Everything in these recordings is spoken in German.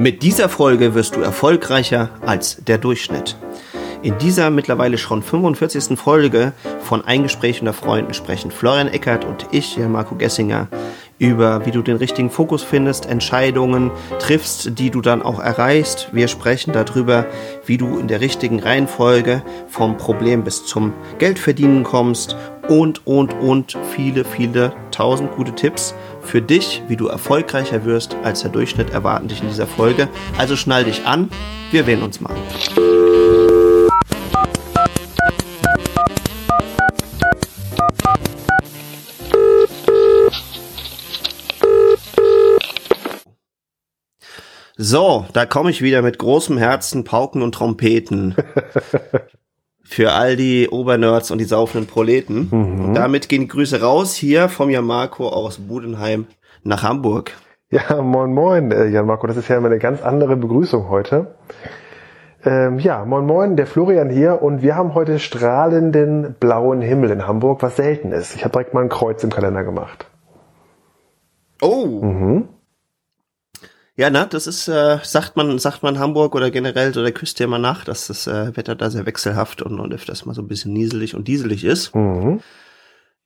Mit dieser Folge wirst du erfolgreicher als der Durchschnitt. In dieser mittlerweile schon 45. Folge von Ein Gespräch unter Freunden sprechen Florian Eckert und ich, Marco Gessinger, über wie du den richtigen Fokus findest, Entscheidungen triffst, die du dann auch erreichst. Wir sprechen darüber, wie du in der richtigen Reihenfolge vom Problem bis zum Geldverdienen kommst und, und, und viele, viele tausend gute Tipps für dich, wie du erfolgreicher wirst als der Durchschnitt, erwarten dich in dieser Folge. Also schnall dich an, wir wählen uns mal. So, da komme ich wieder mit großem Herzen, Pauken und Trompeten. Für all die Obernerds und die saufenden Proleten. Mhm. Und damit gehen die Grüße raus hier vom Jan Marco aus Budenheim nach Hamburg. Ja, moin moin, äh, Jan Marco. Das ist ja immer eine ganz andere Begrüßung heute. Ähm, ja, moin moin, der Florian hier und wir haben heute strahlenden blauen Himmel in Hamburg, was selten ist. Ich habe direkt mal ein Kreuz im Kalender gemacht. Oh. Mhm. Ja, na, das ist, äh, sagt man, sagt man Hamburg oder generell so der Küste immer nach, dass das äh, Wetter da sehr wechselhaft und, und öfters mal so ein bisschen nieselig und dieselig ist. Mhm.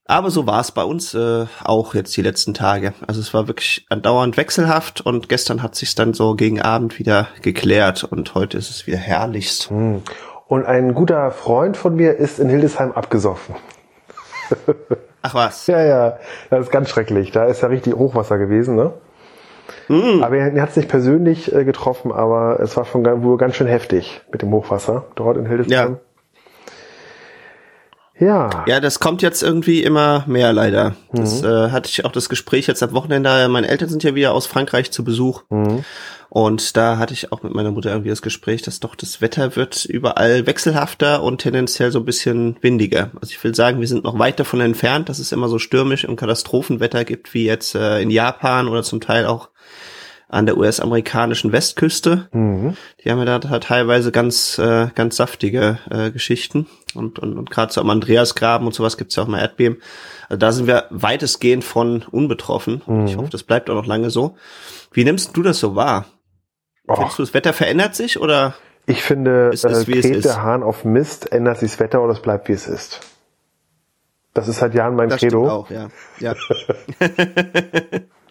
Aber so war es bei uns äh, auch jetzt die letzten Tage. Also es war wirklich andauernd wechselhaft und gestern hat sich dann so gegen Abend wieder geklärt und heute ist es wieder herrlichst. Mhm. Und ein guter Freund von mir ist in Hildesheim abgesoffen. Ach was? Ja, ja, das ist ganz schrecklich. Da ist ja richtig Hochwasser gewesen, ne? Mhm. Aber er, er hat es nicht persönlich äh, getroffen, aber es war schon wohl ganz schön heftig mit dem Hochwasser dort in Hildesheim. Ja. Ja. Ja, das kommt jetzt irgendwie immer mehr leider. Das mhm. äh, hatte ich auch das Gespräch jetzt am Wochenende. Meine Eltern sind ja wieder aus Frankreich zu Besuch. Mhm. Und da hatte ich auch mit meiner Mutter irgendwie das Gespräch, dass doch das Wetter wird überall wechselhafter und tendenziell so ein bisschen windiger. Also ich will sagen, wir sind noch weit davon entfernt, dass es immer so stürmisch und Katastrophenwetter gibt wie jetzt äh, in Japan oder zum Teil auch an der US-amerikanischen Westküste. Mhm. Die haben ja da teilweise ganz, äh, ganz saftige äh, Geschichten. Und, und, und gerade so am Andreasgraben und sowas gibt's ja auch mal Erdbeben. Also da sind wir weitestgehend von unbetroffen. Mhm. Ich hoffe, das bleibt auch noch lange so. Wie nimmst du das so wahr? Oh. Findest du, das Wetter verändert sich oder? Ich finde, ist es, äh, der Hahn auf Mist, ändert sich das Wetter oder es bleibt wie es ist. Das ist seit Jahren mein das Credo. auch, ja. ja.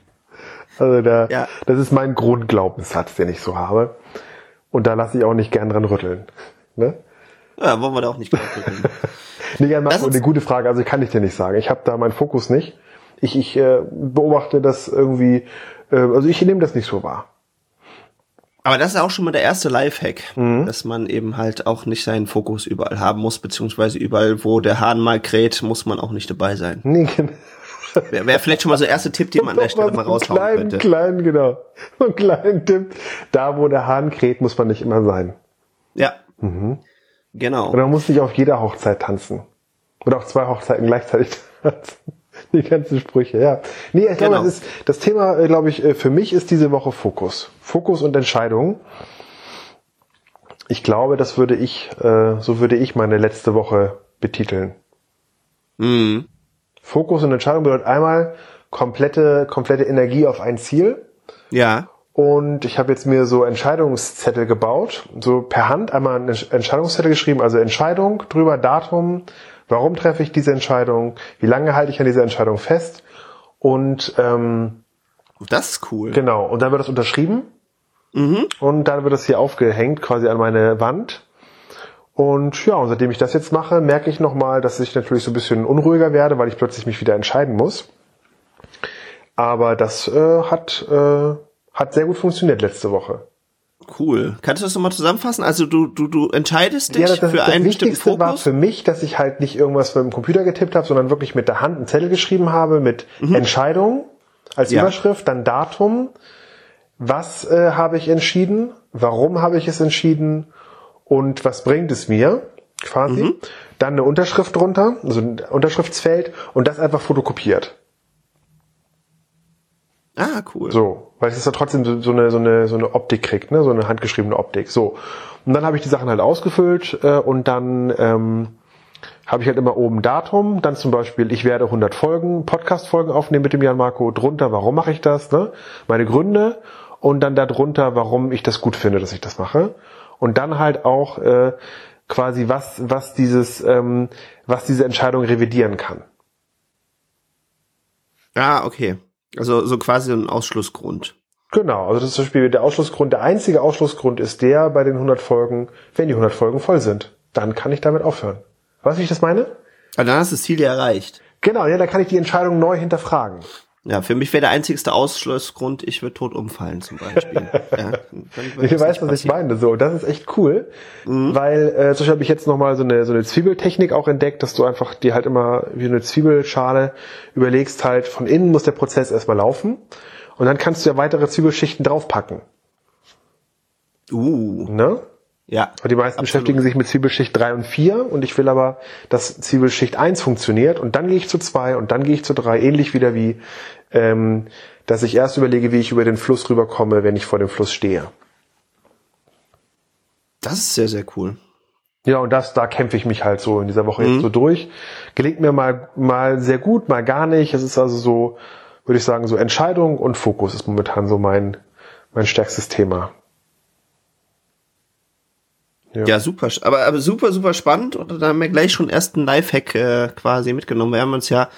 Also da, ja. das ist mein Grundglaubenssatz, den ich so habe. Und da lasse ich auch nicht gern dran rütteln. Ne? Ja, wollen wir da auch nicht dran rütteln. nee, Marco, eine gute Frage. Also kann ich dir nicht sagen. Ich habe da meinen Fokus nicht. Ich, ich äh, beobachte das irgendwie, äh, also ich nehme das nicht so wahr. Aber das ist auch schon mal der erste Lifehack, mhm. dass man eben halt auch nicht seinen Fokus überall haben muss, beziehungsweise überall, wo der Hahn mal kräht, muss man auch nicht dabei sein. Nee, genau. Wäre wär vielleicht schon mal so der erste Tipp, den man an der Stelle mal raushauen kleinen, könnte. Kleinen, genau. So einen kleinen Tipp. Da, wo der Hahn kräht, muss man nicht immer sein. Ja. Mhm. Genau. Und man muss nicht auf jeder Hochzeit tanzen. Oder auf zwei Hochzeiten gleichzeitig tanzen. Die ganzen Sprüche, ja. Nee, ich glaube, genau. das, ist, das Thema, äh, glaube ich, äh, für mich ist diese Woche Fokus. Fokus und Entscheidung. Ich glaube, das würde ich, äh, so würde ich meine letzte Woche betiteln. Mhm. Fokus und Entscheidung bedeutet einmal komplette, komplette Energie auf ein Ziel. Ja. Und ich habe jetzt mir so Entscheidungszettel gebaut, so per Hand einmal einen Entscheidungszettel geschrieben, also Entscheidung drüber, Datum, warum treffe ich diese Entscheidung, wie lange halte ich an dieser Entscheidung fest und ähm, das ist cool. Genau, und dann wird das unterschrieben mhm. und dann wird das hier aufgehängt quasi an meine Wand und ja, und seitdem ich das jetzt mache, merke ich nochmal, dass ich natürlich so ein bisschen unruhiger werde, weil ich plötzlich mich wieder entscheiden muss. Aber das äh, hat, äh, hat sehr gut funktioniert letzte Woche. Cool. Kannst du das nochmal zusammenfassen? Also du, du, du entscheidest dich ja, das, für einen bestimmten Fokus? war für mich, dass ich halt nicht irgendwas mit dem Computer getippt habe, sondern wirklich mit der Hand einen Zettel geschrieben habe mit mhm. Entscheidung als ja. Überschrift, dann Datum, was äh, habe ich entschieden, warum habe ich es entschieden und was bringt es mir quasi. Mhm. Dann eine Unterschrift drunter, also ein Unterschriftsfeld und das einfach fotokopiert. Ah, cool. So, weil es ja trotzdem so, so, eine, so, eine, so eine Optik kriegt, ne? so eine handgeschriebene Optik. So. Und dann habe ich die Sachen halt ausgefüllt äh, und dann ähm, habe ich halt immer oben Datum, dann zum Beispiel, ich werde 100 Folgen, Podcast-Folgen aufnehmen mit dem Jan Marco, drunter, warum mache ich das, ne? meine Gründe und dann darunter, warum ich das gut finde, dass ich das mache. Und dann halt auch äh, quasi was, was dieses, ähm, was diese Entscheidung revidieren kann. Ah, okay. Also so quasi ein Ausschlussgrund. Genau, also das ist zum Beispiel der Ausschlussgrund. Der einzige Ausschlussgrund ist der bei den 100 Folgen, wenn die 100 Folgen voll sind. Dann kann ich damit aufhören. Weißt du, wie ich das meine? Aber dann hast du das Ziel ja erreicht. Genau, ja, dann kann ich die Entscheidung neu hinterfragen. Ja, für mich wäre der einzigste Ausschlussgrund, ich würde tot umfallen zum Beispiel. ja, ich weiß, was ich meine. So, das ist echt cool, mhm. weil äh, zum Beispiel habe ich jetzt nochmal so eine so eine Zwiebeltechnik auch entdeckt, dass du einfach dir halt immer wie eine Zwiebelschale überlegst halt, von innen muss der Prozess erstmal laufen und dann kannst du ja weitere Zwiebelschichten draufpacken. Uh. Ne? Ja. Und die meisten absolut. beschäftigen sich mit Zwiebelschicht 3 und 4 und ich will aber, dass Zwiebelschicht 1 funktioniert und dann gehe ich zu 2 und dann gehe ich zu 3, ähnlich wieder wie, ähm, dass ich erst überlege, wie ich über den Fluss rüberkomme, wenn ich vor dem Fluss stehe. Das ist sehr, sehr cool. Ja, und das, da kämpfe ich mich halt so in dieser Woche mhm. jetzt so durch. Gelingt mir mal, mal sehr gut, mal gar nicht. Es ist also so, würde ich sagen, so Entscheidung und Fokus ist momentan so mein, mein stärkstes Thema. Ja. ja, super, aber, aber super, super spannend und da haben wir gleich schon ersten Lifehack äh, quasi mitgenommen. Wir haben uns ja,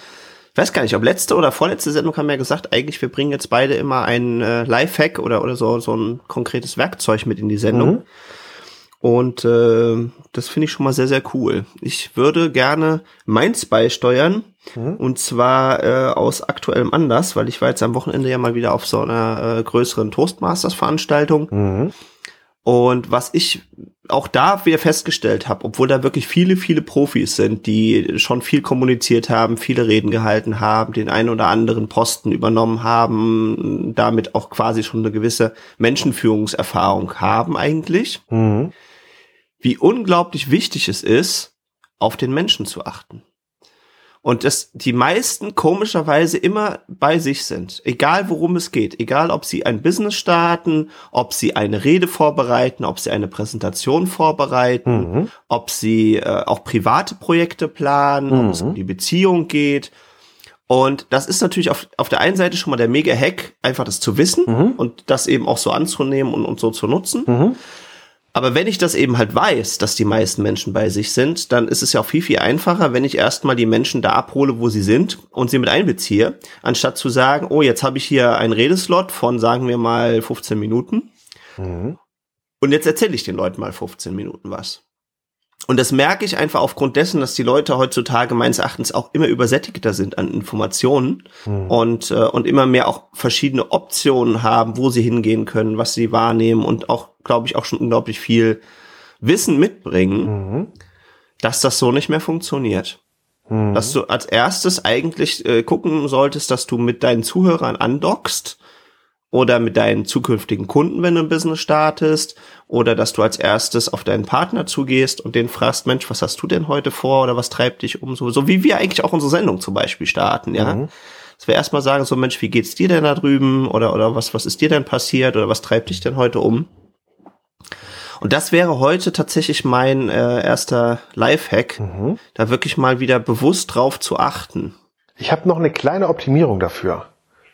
weiß gar nicht, ob letzte oder vorletzte Sendung haben wir ja gesagt, eigentlich wir bringen jetzt beide immer ein äh, Lifehack oder oder so so ein konkretes Werkzeug mit in die Sendung. Mhm. Und äh, das finde ich schon mal sehr, sehr cool. Ich würde gerne meins beisteuern. Mhm. Und zwar äh, aus aktuellem Anlass, weil ich war jetzt am Wochenende ja mal wieder auf so einer äh, größeren Toastmasters-Veranstaltung. Mhm. Und was ich auch da wieder festgestellt habe, obwohl da wirklich viele, viele Profis sind, die schon viel kommuniziert haben, viele Reden gehalten haben, den einen oder anderen Posten übernommen haben, damit auch quasi schon eine gewisse Menschenführungserfahrung haben eigentlich, mhm. wie unglaublich wichtig es ist, auf den Menschen zu achten und dass die meisten komischerweise immer bei sich sind, egal worum es geht, egal ob sie ein Business starten, ob sie eine Rede vorbereiten, ob sie eine Präsentation vorbereiten, mhm. ob sie äh, auch private Projekte planen, mhm. ob es um mhm. die Beziehung geht. Und das ist natürlich auf, auf der einen Seite schon mal der Mega-Hack, einfach das zu wissen mhm. und das eben auch so anzunehmen und, und so zu nutzen. Aber wenn ich das eben halt weiß, dass die meisten Menschen bei sich sind, dann ist es ja auch viel, viel einfacher, wenn ich erstmal die Menschen da abhole, wo sie sind und sie mit einbeziehe, anstatt zu sagen, oh, jetzt habe ich hier einen Redeslot von, sagen wir mal, 15 Minuten. Mhm. Und jetzt erzähle ich den Leuten mal 15 Minuten was. Und das merke ich einfach aufgrund dessen, dass die Leute heutzutage meines Erachtens auch immer übersättigter sind an Informationen mhm. und, äh, und immer mehr auch verschiedene Optionen haben, wo sie hingehen können, was sie wahrnehmen und auch, glaube ich, auch schon unglaublich viel Wissen mitbringen, mhm. dass das so nicht mehr funktioniert. Mhm. Dass du als erstes eigentlich äh, gucken solltest, dass du mit deinen Zuhörern andockst oder mit deinen zukünftigen Kunden, wenn du ein Business startest, oder dass du als erstes auf deinen Partner zugehst und den fragst, Mensch, was hast du denn heute vor oder was treibt dich um? So, so wie wir eigentlich auch unsere Sendung zum Beispiel starten, ja. Mhm. Dass wir erstmal sagen, so Mensch, wie geht's dir denn da drüben? Oder, oder was, was ist dir denn passiert? Oder was treibt dich denn heute um? Und das wäre heute tatsächlich mein äh, erster Lifehack, mhm. da wirklich mal wieder bewusst drauf zu achten. Ich habe noch eine kleine Optimierung dafür.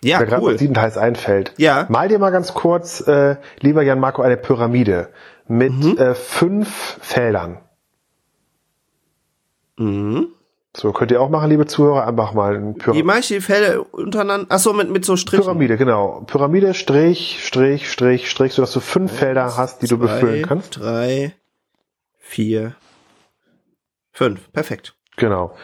Ja, mir cool. Siebenteils einfällt. Ja. Mal dir mal ganz kurz, äh, lieber Jan Marco, eine Pyramide mit mhm. äh, fünf Feldern. Mhm. So, könnt ihr auch machen, liebe Zuhörer, einfach mal ein Pyramide. Wie mache ich die Felder untereinander? Ach so, mit, mit so Strichen. Pyramide, genau. Pyramide, Strich, Strich, Strich, Strich, sodass du fünf Eins, Felder hast, die zwei, du befüllen kannst. Drei, vier, fünf. Perfekt. Genau.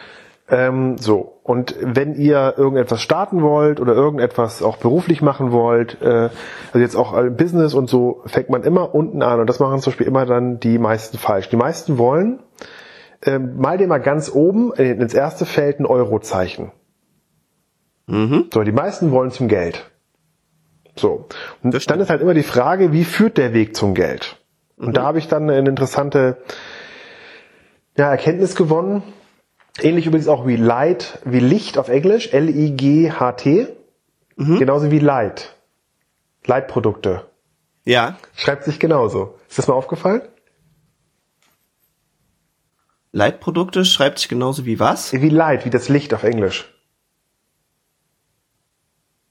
Ähm, so, und wenn ihr irgendetwas starten wollt oder irgendetwas auch beruflich machen wollt, äh, also jetzt auch im Business und so, fängt man immer unten an und das machen zum Beispiel immer dann die meisten falsch. Die meisten wollen, äh, mal dir mal ganz oben ins erste Feld ein Eurozeichen. Mhm. So, die meisten wollen zum Geld. So. Und dann ist halt immer die Frage, wie führt der Weg zum Geld? Und mhm. da habe ich dann eine interessante ja, Erkenntnis gewonnen Ähnlich übrigens auch wie Light, wie Licht auf Englisch, L-I-G-H-T. Mhm. Genauso wie Light. Light-Produkte. Ja. Schreibt sich genauso. Ist das mal aufgefallen? Light-Produkte schreibt sich genauso wie was? Wie Light, wie das Licht auf Englisch.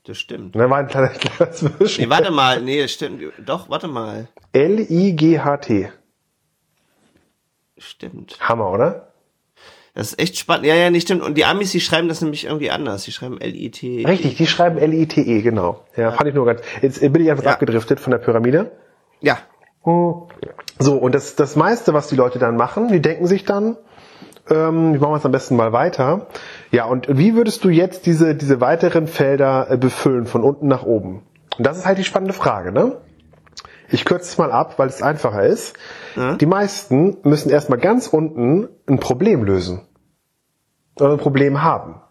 Das stimmt. Da war ein kleiner Zwischen. Nee, warte mal, nee, das stimmt. Doch, warte mal. L-I-G-H-T. Stimmt. Hammer, oder? Das ist echt spannend. Ja, ja, nicht stimmt. Und die Amis, die schreiben das nämlich irgendwie anders. Die schreiben L-I-T. -E. Richtig, die schreiben L-I-T-E, genau. Ja, ja, fand ich nur ganz. Jetzt bin ich einfach ja. abgedriftet von der Pyramide. Ja. So, und das, das meiste, was die Leute dann machen, die denken sich dann, ähm, wie machen wir es am besten mal weiter? Ja, und wie würdest du jetzt diese, diese weiteren Felder äh, befüllen, von unten nach oben? Und das ist halt die spannende Frage, ne? Ich kürze es mal ab, weil es einfacher ist. Ja. Die meisten müssen erstmal ganz unten ein Problem lösen. Oder ein Problem haben.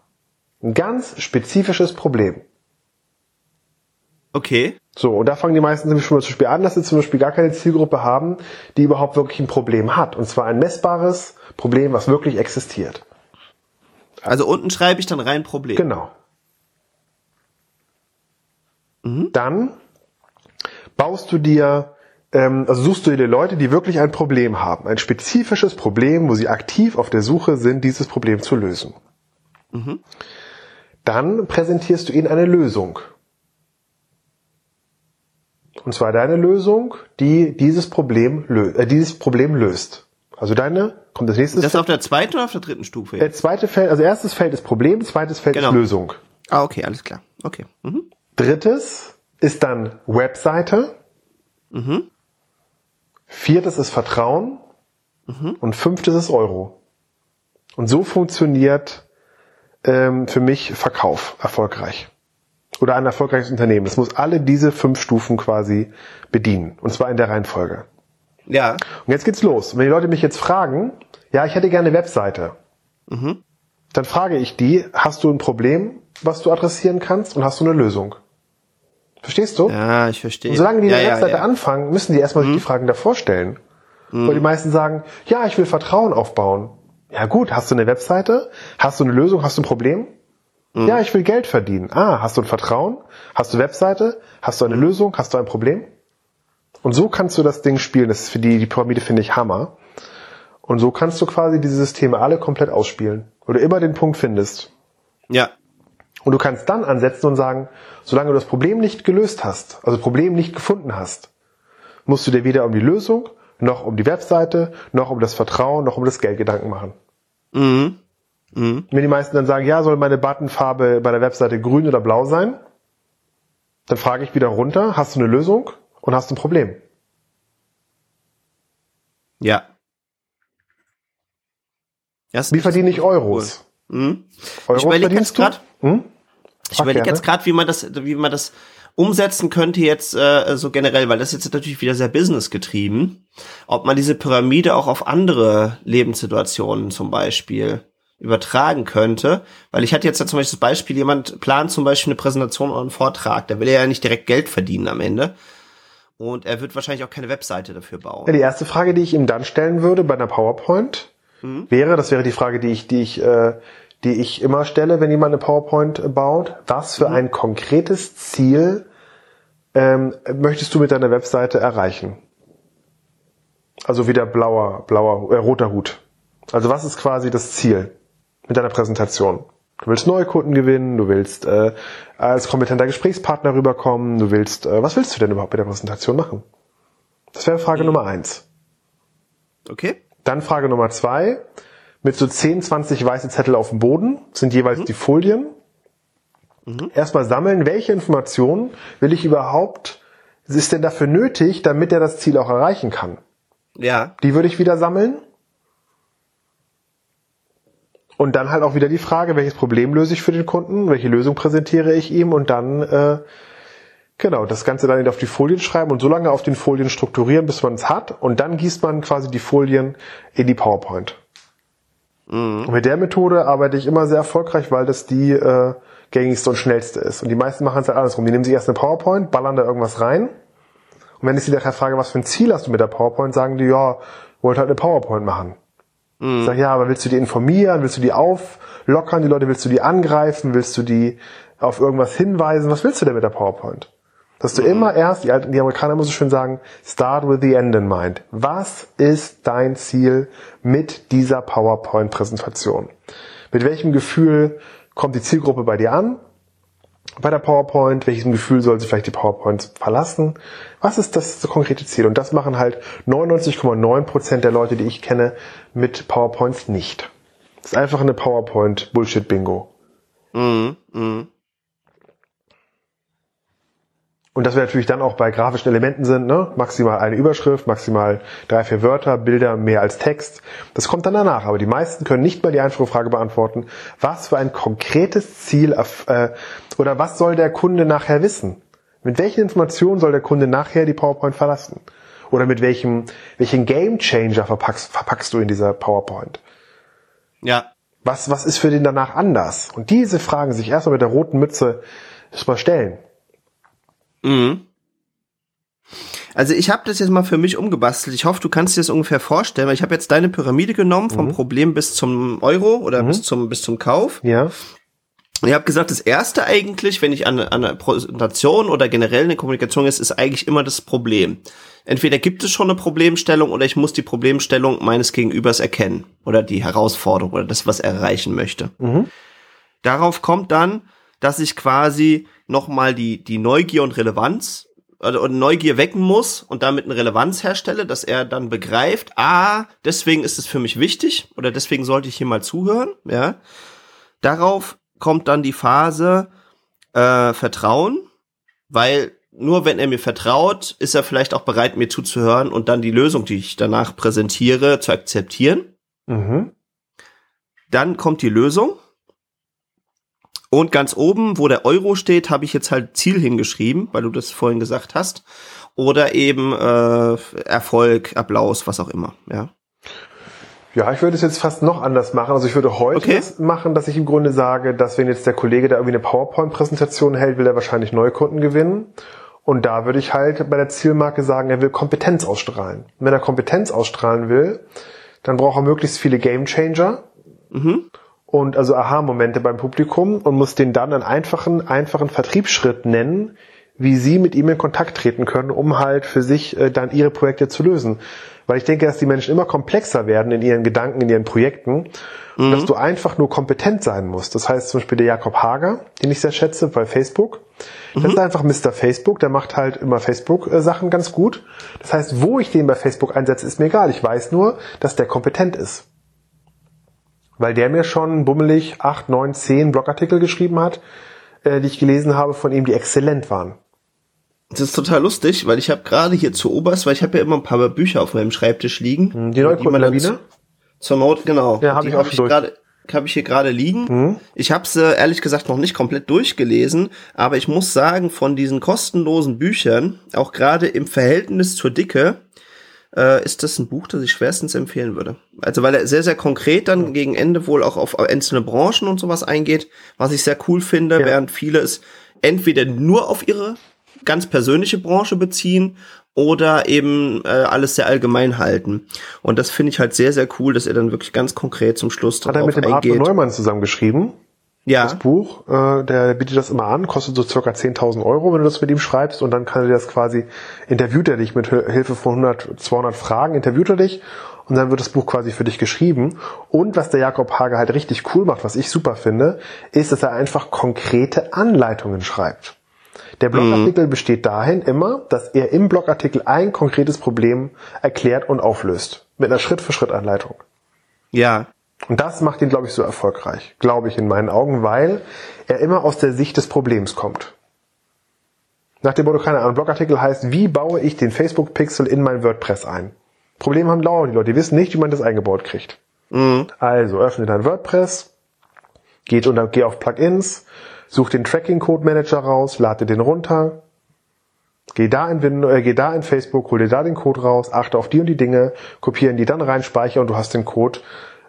Ein ganz spezifisches Problem. Okay. So, und da fangen die meisten nämlich schon mal zum Beispiel an, dass sie zum Beispiel gar keine Zielgruppe haben, die überhaupt wirklich ein Problem hat. Und zwar ein messbares Problem, was wirklich existiert. Also unten schreibe ich dann rein Problem. Genau. Mhm. Dann baust du dir, ähm, also suchst du dir Leute, die wirklich ein Problem haben. Ein spezifisches Problem, wo sie aktiv auf der Suche sind, dieses Problem zu lösen. Mhm. Dann präsentierst du ihnen eine Lösung. Und zwar deine Lösung, die dieses Problem, lö äh, dieses Problem löst. Also deine, kommt das nächste. Das auf der zweiten oder auf der dritten Stufe? Der zweite Feld, also erstes Feld ist Problem, zweites Feld genau. ist Lösung. Ah, okay, alles klar. Okay. Mhm. Drittes ist dann Webseite. Mhm. Viertes ist Vertrauen. Mhm. Und fünftes ist Euro. Und so funktioniert ähm, für mich Verkauf erfolgreich oder ein erfolgreiches Unternehmen. Das muss alle diese fünf Stufen quasi bedienen. Und zwar in der Reihenfolge. Ja. Und jetzt geht's los. wenn die Leute mich jetzt fragen, ja, ich hätte gerne eine Webseite, mhm. dann frage ich die, hast du ein Problem, was du adressieren kannst und hast du eine Lösung? Verstehst du? Ja, ich verstehe. Und solange die ja, eine Webseite ja, ja. anfangen, müssen die erstmal mhm. sich die Fragen davor stellen. Mhm. Weil die meisten sagen, ja, ich will Vertrauen aufbauen. Ja gut, hast du eine Webseite? Hast du eine Lösung? Hast du ein Problem? Mhm. Ja, ich will Geld verdienen. Ah, hast du ein Vertrauen? Hast du Webseite? Hast du eine Lösung? Hast du ein Problem? Und so kannst du das Ding spielen. Das ist für die, die Pyramide finde ich Hammer. Und so kannst du quasi diese Systeme alle komplett ausspielen. Wo du immer den Punkt findest. Ja. Und du kannst dann ansetzen und sagen, solange du das Problem nicht gelöst hast, also Problem nicht gefunden hast, musst du dir weder um die Lösung, noch um die Webseite, noch um das Vertrauen, noch um das Geld Gedanken machen. Mhm. Mhm. Wenn die meisten dann sagen, ja, soll meine Buttonfarbe bei der Webseite grün oder blau sein, dann frage ich wieder runter, hast du eine Lösung und hast du ein Problem? Ja. Wie verdiene ich Euros? Cool. Mhm. Euros ich überlege jetzt gerade, hm? Ich überlege jetzt gerade, wie man das, wie man das umsetzen könnte jetzt äh, so generell, weil das jetzt natürlich wieder sehr business getrieben, ob man diese Pyramide auch auf andere Lebenssituationen zum Beispiel übertragen könnte, weil ich hatte jetzt ja zum Beispiel das Beispiel, jemand plant zum Beispiel eine Präsentation oder einen Vortrag, der will ja nicht direkt Geld verdienen am Ende. Und er wird wahrscheinlich auch keine Webseite dafür bauen. Ja, die erste Frage, die ich ihm dann stellen würde bei einer PowerPoint, mhm. wäre, das wäre die Frage, die ich, die ich, äh, die ich immer stelle, wenn jemand eine PowerPoint baut, was für mhm. ein konkretes Ziel ähm, möchtest du mit deiner Webseite erreichen? Also wieder blauer, blauer, äh, roter Hut. Also was ist quasi das Ziel? mit deiner Präsentation. Du willst neue Kunden gewinnen, du willst äh, als kompetenter Gesprächspartner rüberkommen, du willst, äh, was willst du denn überhaupt mit der Präsentation machen? Das wäre Frage mhm. Nummer eins. Okay. Dann Frage Nummer zwei. Mit so 10, 20 weiße Zettel auf dem Boden sind jeweils mhm. die Folien. Mhm. Erstmal sammeln, welche Informationen will ich überhaupt, ist denn dafür nötig, damit er das Ziel auch erreichen kann? Ja. Die würde ich wieder sammeln. Und dann halt auch wieder die Frage, welches Problem löse ich für den Kunden, welche Lösung präsentiere ich ihm und dann äh, genau das Ganze dann auf die Folien schreiben und so lange auf den Folien strukturieren, bis man es hat und dann gießt man quasi die Folien in die PowerPoint. Mhm. Und mit der Methode arbeite ich immer sehr erfolgreich, weil das die äh, gängigste und schnellste ist. Und die meisten machen es halt andersrum. Die nehmen sich erst eine PowerPoint, ballern da irgendwas rein. Und wenn ich sie nachher frage, was für ein Ziel hast du mit der PowerPoint, sagen die, ja, wollte halt eine PowerPoint machen. Mhm. Sag, ja, aber willst du die informieren? Willst du die auflockern? Die Leute, willst du die angreifen? Willst du die auf irgendwas hinweisen? Was willst du denn mit der PowerPoint? Dass du mhm. immer erst, die, Amerikaner immer so schön sagen, start with the end in mind. Was ist dein Ziel mit dieser PowerPoint-Präsentation? Mit welchem Gefühl kommt die Zielgruppe bei dir an? bei der PowerPoint? Welches Gefühl soll sie vielleicht die PowerPoint verlassen? Was ist das konkrete Ziel? Und das machen halt 99,9% der Leute, die ich kenne, mit PowerPoints nicht. Das ist einfach eine PowerPoint-Bullshit-Bingo. Mhm, mh. Und dass wir natürlich dann auch bei grafischen Elementen sind, ne? maximal eine Überschrift, maximal drei, vier Wörter, Bilder mehr als Text. Das kommt dann danach. Aber die meisten können nicht mal die einfache Frage beantworten, was für ein konkretes Ziel äh, oder was soll der Kunde nachher wissen? Mit welchen Informationen soll der Kunde nachher die PowerPoint verlassen? Oder mit welchem, welchen Game Changer verpackst, verpackst du in dieser PowerPoint? Ja. Was, was ist für den danach anders? Und diese Fragen sich erstmal mit der roten Mütze erstmal stellen. Mhm. Also ich habe das jetzt mal für mich umgebastelt. Ich hoffe, du kannst dir das ungefähr vorstellen, weil ich habe jetzt deine Pyramide genommen vom mhm. Problem bis zum Euro oder mhm. bis zum bis zum Kauf. Ja. Und ich habe gesagt, das erste eigentlich, wenn ich an, an einer Präsentation oder generell eine Kommunikation ist, ist eigentlich immer das Problem. Entweder gibt es schon eine Problemstellung oder ich muss die Problemstellung meines Gegenübers erkennen oder die Herausforderung oder das, was er erreichen möchte. Mhm. Darauf kommt dann, dass ich quasi nochmal die, die Neugier und Relevanz oder, oder Neugier wecken muss und damit eine Relevanz herstelle, dass er dann begreift, ah, deswegen ist es für mich wichtig oder deswegen sollte ich hier mal zuhören, ja. Darauf kommt dann die Phase äh, Vertrauen, weil nur wenn er mir vertraut, ist er vielleicht auch bereit, mir zuzuhören und dann die Lösung, die ich danach präsentiere, zu akzeptieren. Mhm. Dann kommt die Lösung und ganz oben, wo der Euro steht, habe ich jetzt halt Ziel hingeschrieben, weil du das vorhin gesagt hast. Oder eben äh, Erfolg, Applaus, was auch immer. Ja. Ja, ich würde es jetzt fast noch anders machen. Also ich würde heute okay. machen, dass ich im Grunde sage, dass wenn jetzt der Kollege da irgendwie eine PowerPoint-Präsentation hält, will er wahrscheinlich Neukunden gewinnen. Und da würde ich halt bei der Zielmarke sagen, er will Kompetenz ausstrahlen. Und wenn er Kompetenz ausstrahlen will, dann braucht er möglichst viele Gamechanger. Mhm und also Aha-Momente beim Publikum und muss den dann einen einfachen, einfachen Vertriebsschritt nennen, wie sie mit ihm in Kontakt treten können, um halt für sich äh, dann ihre Projekte zu lösen. Weil ich denke, dass die Menschen immer komplexer werden in ihren Gedanken, in ihren Projekten mhm. und dass du einfach nur kompetent sein musst. Das heißt zum Beispiel der Jakob Hager, den ich sehr schätze bei Facebook. Das mhm. ist einfach Mr. Facebook, der macht halt immer Facebook-Sachen ganz gut. Das heißt, wo ich den bei Facebook einsetze, ist mir egal. Ich weiß nur, dass der kompetent ist weil der mir schon bummelig acht, neun, zehn Blogartikel geschrieben hat, äh, die ich gelesen habe von ihm, die exzellent waren. Das ist total lustig, weil ich habe gerade hier zu Oberst, weil ich habe ja immer ein paar Bücher auf meinem Schreibtisch liegen. Hm, die Neukundenlawine? Zur Not, genau. Ja, habe ich auch hab gerade habe ich hier gerade liegen. Mhm. Ich habe sie äh, ehrlich gesagt noch nicht komplett durchgelesen, aber ich muss sagen, von diesen kostenlosen Büchern, auch gerade im Verhältnis zur Dicke, äh, ist das ein Buch, das ich schwerstens empfehlen würde. Also weil er sehr, sehr konkret dann gegen Ende wohl auch auf einzelne Branchen und sowas eingeht, was ich sehr cool finde, ja. während viele es entweder nur auf ihre ganz persönliche Branche beziehen oder eben äh, alles sehr allgemein halten. Und das finde ich halt sehr, sehr cool, dass er dann wirklich ganz konkret zum Schluss drauf Hat er mit dem eingeht. Arthur Neumann zusammengeschrieben? Ja. das Buch. Äh, der bietet das immer an, kostet so circa 10.000 Euro, wenn du das mit ihm schreibst und dann kann er dir das quasi, interviewt er dich mit Hilfe von 100, 200 Fragen, interviewt er dich und dann wird das Buch quasi für dich geschrieben. Und was der Jakob Hage halt richtig cool macht, was ich super finde, ist, dass er einfach konkrete Anleitungen schreibt. Der Blogartikel mhm. besteht dahin immer, dass er im Blogartikel ein konkretes Problem erklärt und auflöst. Mit einer Schritt-für-Schritt-Anleitung. Ja. Und das macht ihn, glaube ich, so erfolgreich, glaube ich in meinen Augen, weil er immer aus der Sicht des Problems kommt. Nach dem Motto, keine Ahnung, Blogartikel heißt, wie baue ich den Facebook-Pixel in mein WordPress ein? Problem haben dauernd die Leute, die wissen nicht, wie man das eingebaut kriegt. Mhm. Also öffne dein WordPress, geht unter, geh auf Plugins, such den Tracking-Code-Manager raus, lade den runter, geh da in, Windows, äh, geh da in Facebook, hol dir da den Code raus, achte auf die und die Dinge, kopieren die dann rein, speicher und du hast den Code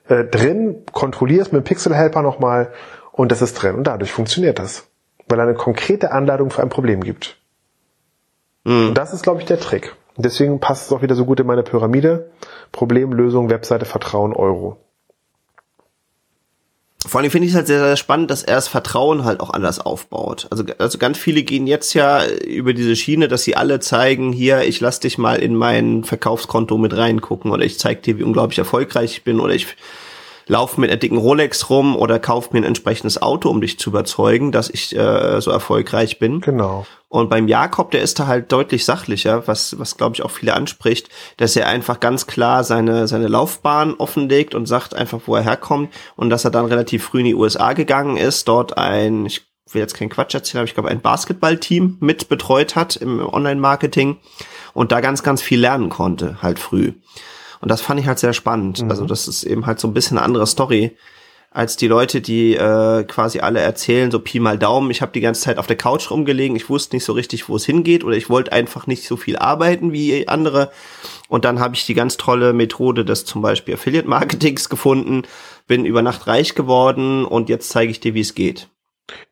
äh, drin, kontrollierst mit dem Pixel-Helper nochmal und das ist drin. Und dadurch funktioniert das. Weil er eine konkrete Anleitung für ein Problem gibt. Mhm. Und das ist, glaube ich, der Trick. Deswegen passt es auch wieder so gut in meine Pyramide. Problem, Lösung, Webseite, Vertrauen, Euro. Vor allem finde ich es halt sehr, sehr spannend, dass er das Vertrauen halt auch anders aufbaut. Also, also ganz viele gehen jetzt ja über diese Schiene, dass sie alle zeigen, hier, ich lass dich mal in mein Verkaufskonto mit reingucken oder ich zeig dir, wie unglaublich erfolgreich ich bin oder ich lauf mit einer dicken Rolex rum oder kauf mir ein entsprechendes Auto, um dich zu überzeugen, dass ich äh, so erfolgreich bin. Genau. Und beim Jakob, der ist da halt deutlich sachlicher, was, was glaube ich auch viele anspricht, dass er einfach ganz klar seine, seine Laufbahn offenlegt und sagt einfach, wo er herkommt und dass er dann relativ früh in die USA gegangen ist, dort ein, ich will jetzt keinen Quatsch erzählen, aber ich glaube ein Basketballteam mit betreut hat im Online-Marketing und da ganz, ganz viel lernen konnte, halt früh. Und das fand ich halt sehr spannend. Mhm. Also das ist eben halt so ein bisschen eine andere Story als die Leute, die äh, quasi alle erzählen, so Pi mal Daumen, ich habe die ganze Zeit auf der Couch rumgelegen, ich wusste nicht so richtig, wo es hingeht oder ich wollte einfach nicht so viel arbeiten wie andere. Und dann habe ich die ganz tolle Methode des zum Beispiel Affiliate Marketings gefunden, bin über Nacht reich geworden und jetzt zeige ich dir, wie es geht.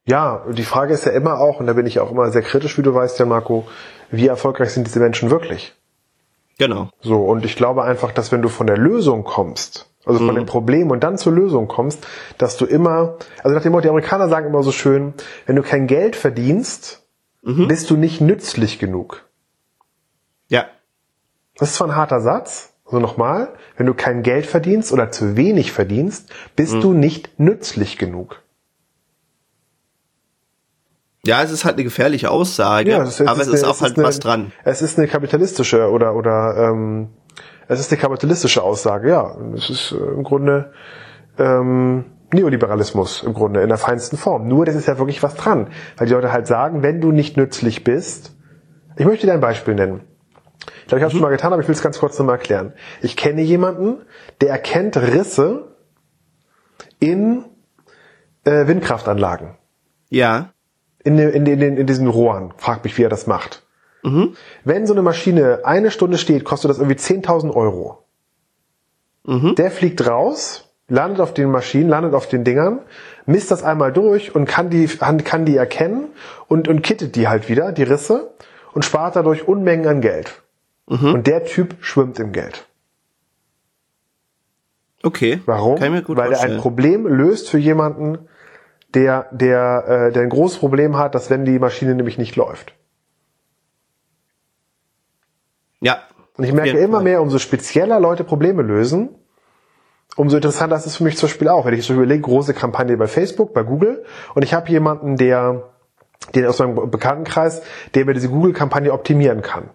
Ja, die Frage ist ja immer auch, und da bin ich auch immer sehr kritisch, wie du weißt, ja Marco, wie erfolgreich sind diese Menschen wirklich? Genau. So, und ich glaube einfach, dass wenn du von der Lösung kommst, also von mhm. dem Problem und dann zur Lösung kommst, dass du immer, also nach dem Motto, die Amerikaner sagen immer so schön, wenn du kein Geld verdienst, mhm. bist du nicht nützlich genug. Ja. Das ist zwar ein harter Satz, also nochmal, wenn du kein Geld verdienst oder zu wenig verdienst, bist mhm. du nicht nützlich genug. Ja, es ist halt eine gefährliche Aussage, ja, es ist, aber es ist, eine, auch es halt eine, was dran. Es ist eine kapitalistische oder oder ähm, es ist eine kapitalistische Aussage, ja. Es ist äh, im Grunde ähm, Neoliberalismus im Grunde in der feinsten Form. Nur das ist ja wirklich was dran, weil die Leute halt sagen, wenn du nicht nützlich bist, ich möchte dir ein Beispiel nennen. Ich glaube, ich habe es mhm. schon mal getan, aber ich will es ganz kurz nochmal erklären. Ich kenne jemanden, der erkennt Risse in äh, Windkraftanlagen. Ja in, in, in, in diesen Rohren. Frag mich, wie er das macht. Mhm. Wenn so eine Maschine eine Stunde steht, kostet das irgendwie 10.000 Euro. Mhm. Der fliegt raus, landet auf den Maschinen, landet auf den Dingern, misst das einmal durch und kann die, kann die erkennen und, und kittet die halt wieder, die Risse, und spart dadurch Unmengen an Geld. Mhm. Und der Typ schwimmt im Geld. Okay. Warum? Weil er ein Problem löst für jemanden, der, der, äh, der ein großes Problem hat, dass wenn die Maschine nämlich nicht läuft. Ja. Und ich merke immer mehr, umso spezieller Leute Probleme lösen, umso interessanter ist es für mich zum Beispiel auch. Wenn ich so überlege, große Kampagne bei Facebook, bei Google, und ich habe jemanden, der, den aus meinem Bekanntenkreis, der mir diese Google-Kampagne optimieren kann.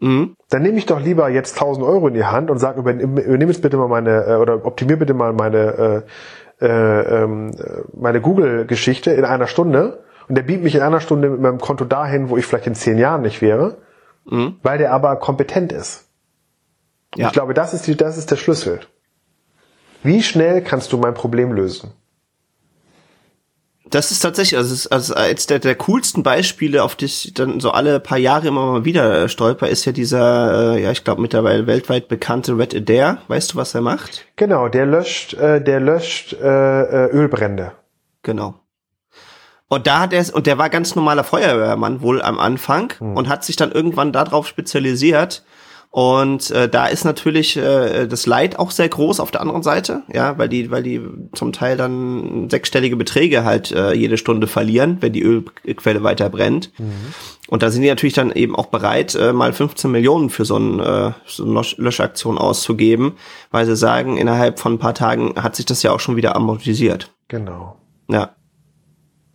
Mhm. Dann nehme ich doch lieber jetzt 1000 Euro in die Hand und sage, übernimm jetzt bitte mal meine, äh, oder optimier bitte mal meine, äh, äh, ähm, meine Google-Geschichte in einer Stunde. Und der beamt mich in einer Stunde mit meinem Konto dahin, wo ich vielleicht in zehn Jahren nicht wäre, mhm. weil der aber kompetent ist. Ja. Ich glaube, das ist, die, das ist der Schlüssel. Wie schnell kannst du mein Problem lösen? Das ist tatsächlich, also, ist, also eins der, der coolsten Beispiele, auf die ich dann so alle paar Jahre immer mal wieder stolper, ist ja dieser, äh, ja, ich glaube mittlerweile weltweit bekannte Red Adair. Weißt du, was er macht? Genau, der löscht, äh, der löscht äh, äh Ölbrände. Genau. Und da hat er und der war ganz normaler Feuerwehrmann wohl am Anfang hm. und hat sich dann irgendwann darauf spezialisiert, und äh, da ist natürlich äh, das Leid auch sehr groß auf der anderen Seite, ja, weil die, weil die zum Teil dann sechsstellige Beträge halt äh, jede Stunde verlieren, wenn die Ölquelle weiter brennt. Mhm. Und da sind die natürlich dann eben auch bereit, äh, mal 15 Millionen für so, ein, äh, so eine Löschaktion auszugeben, weil sie sagen, innerhalb von ein paar Tagen hat sich das ja auch schon wieder amortisiert. Genau. Ja.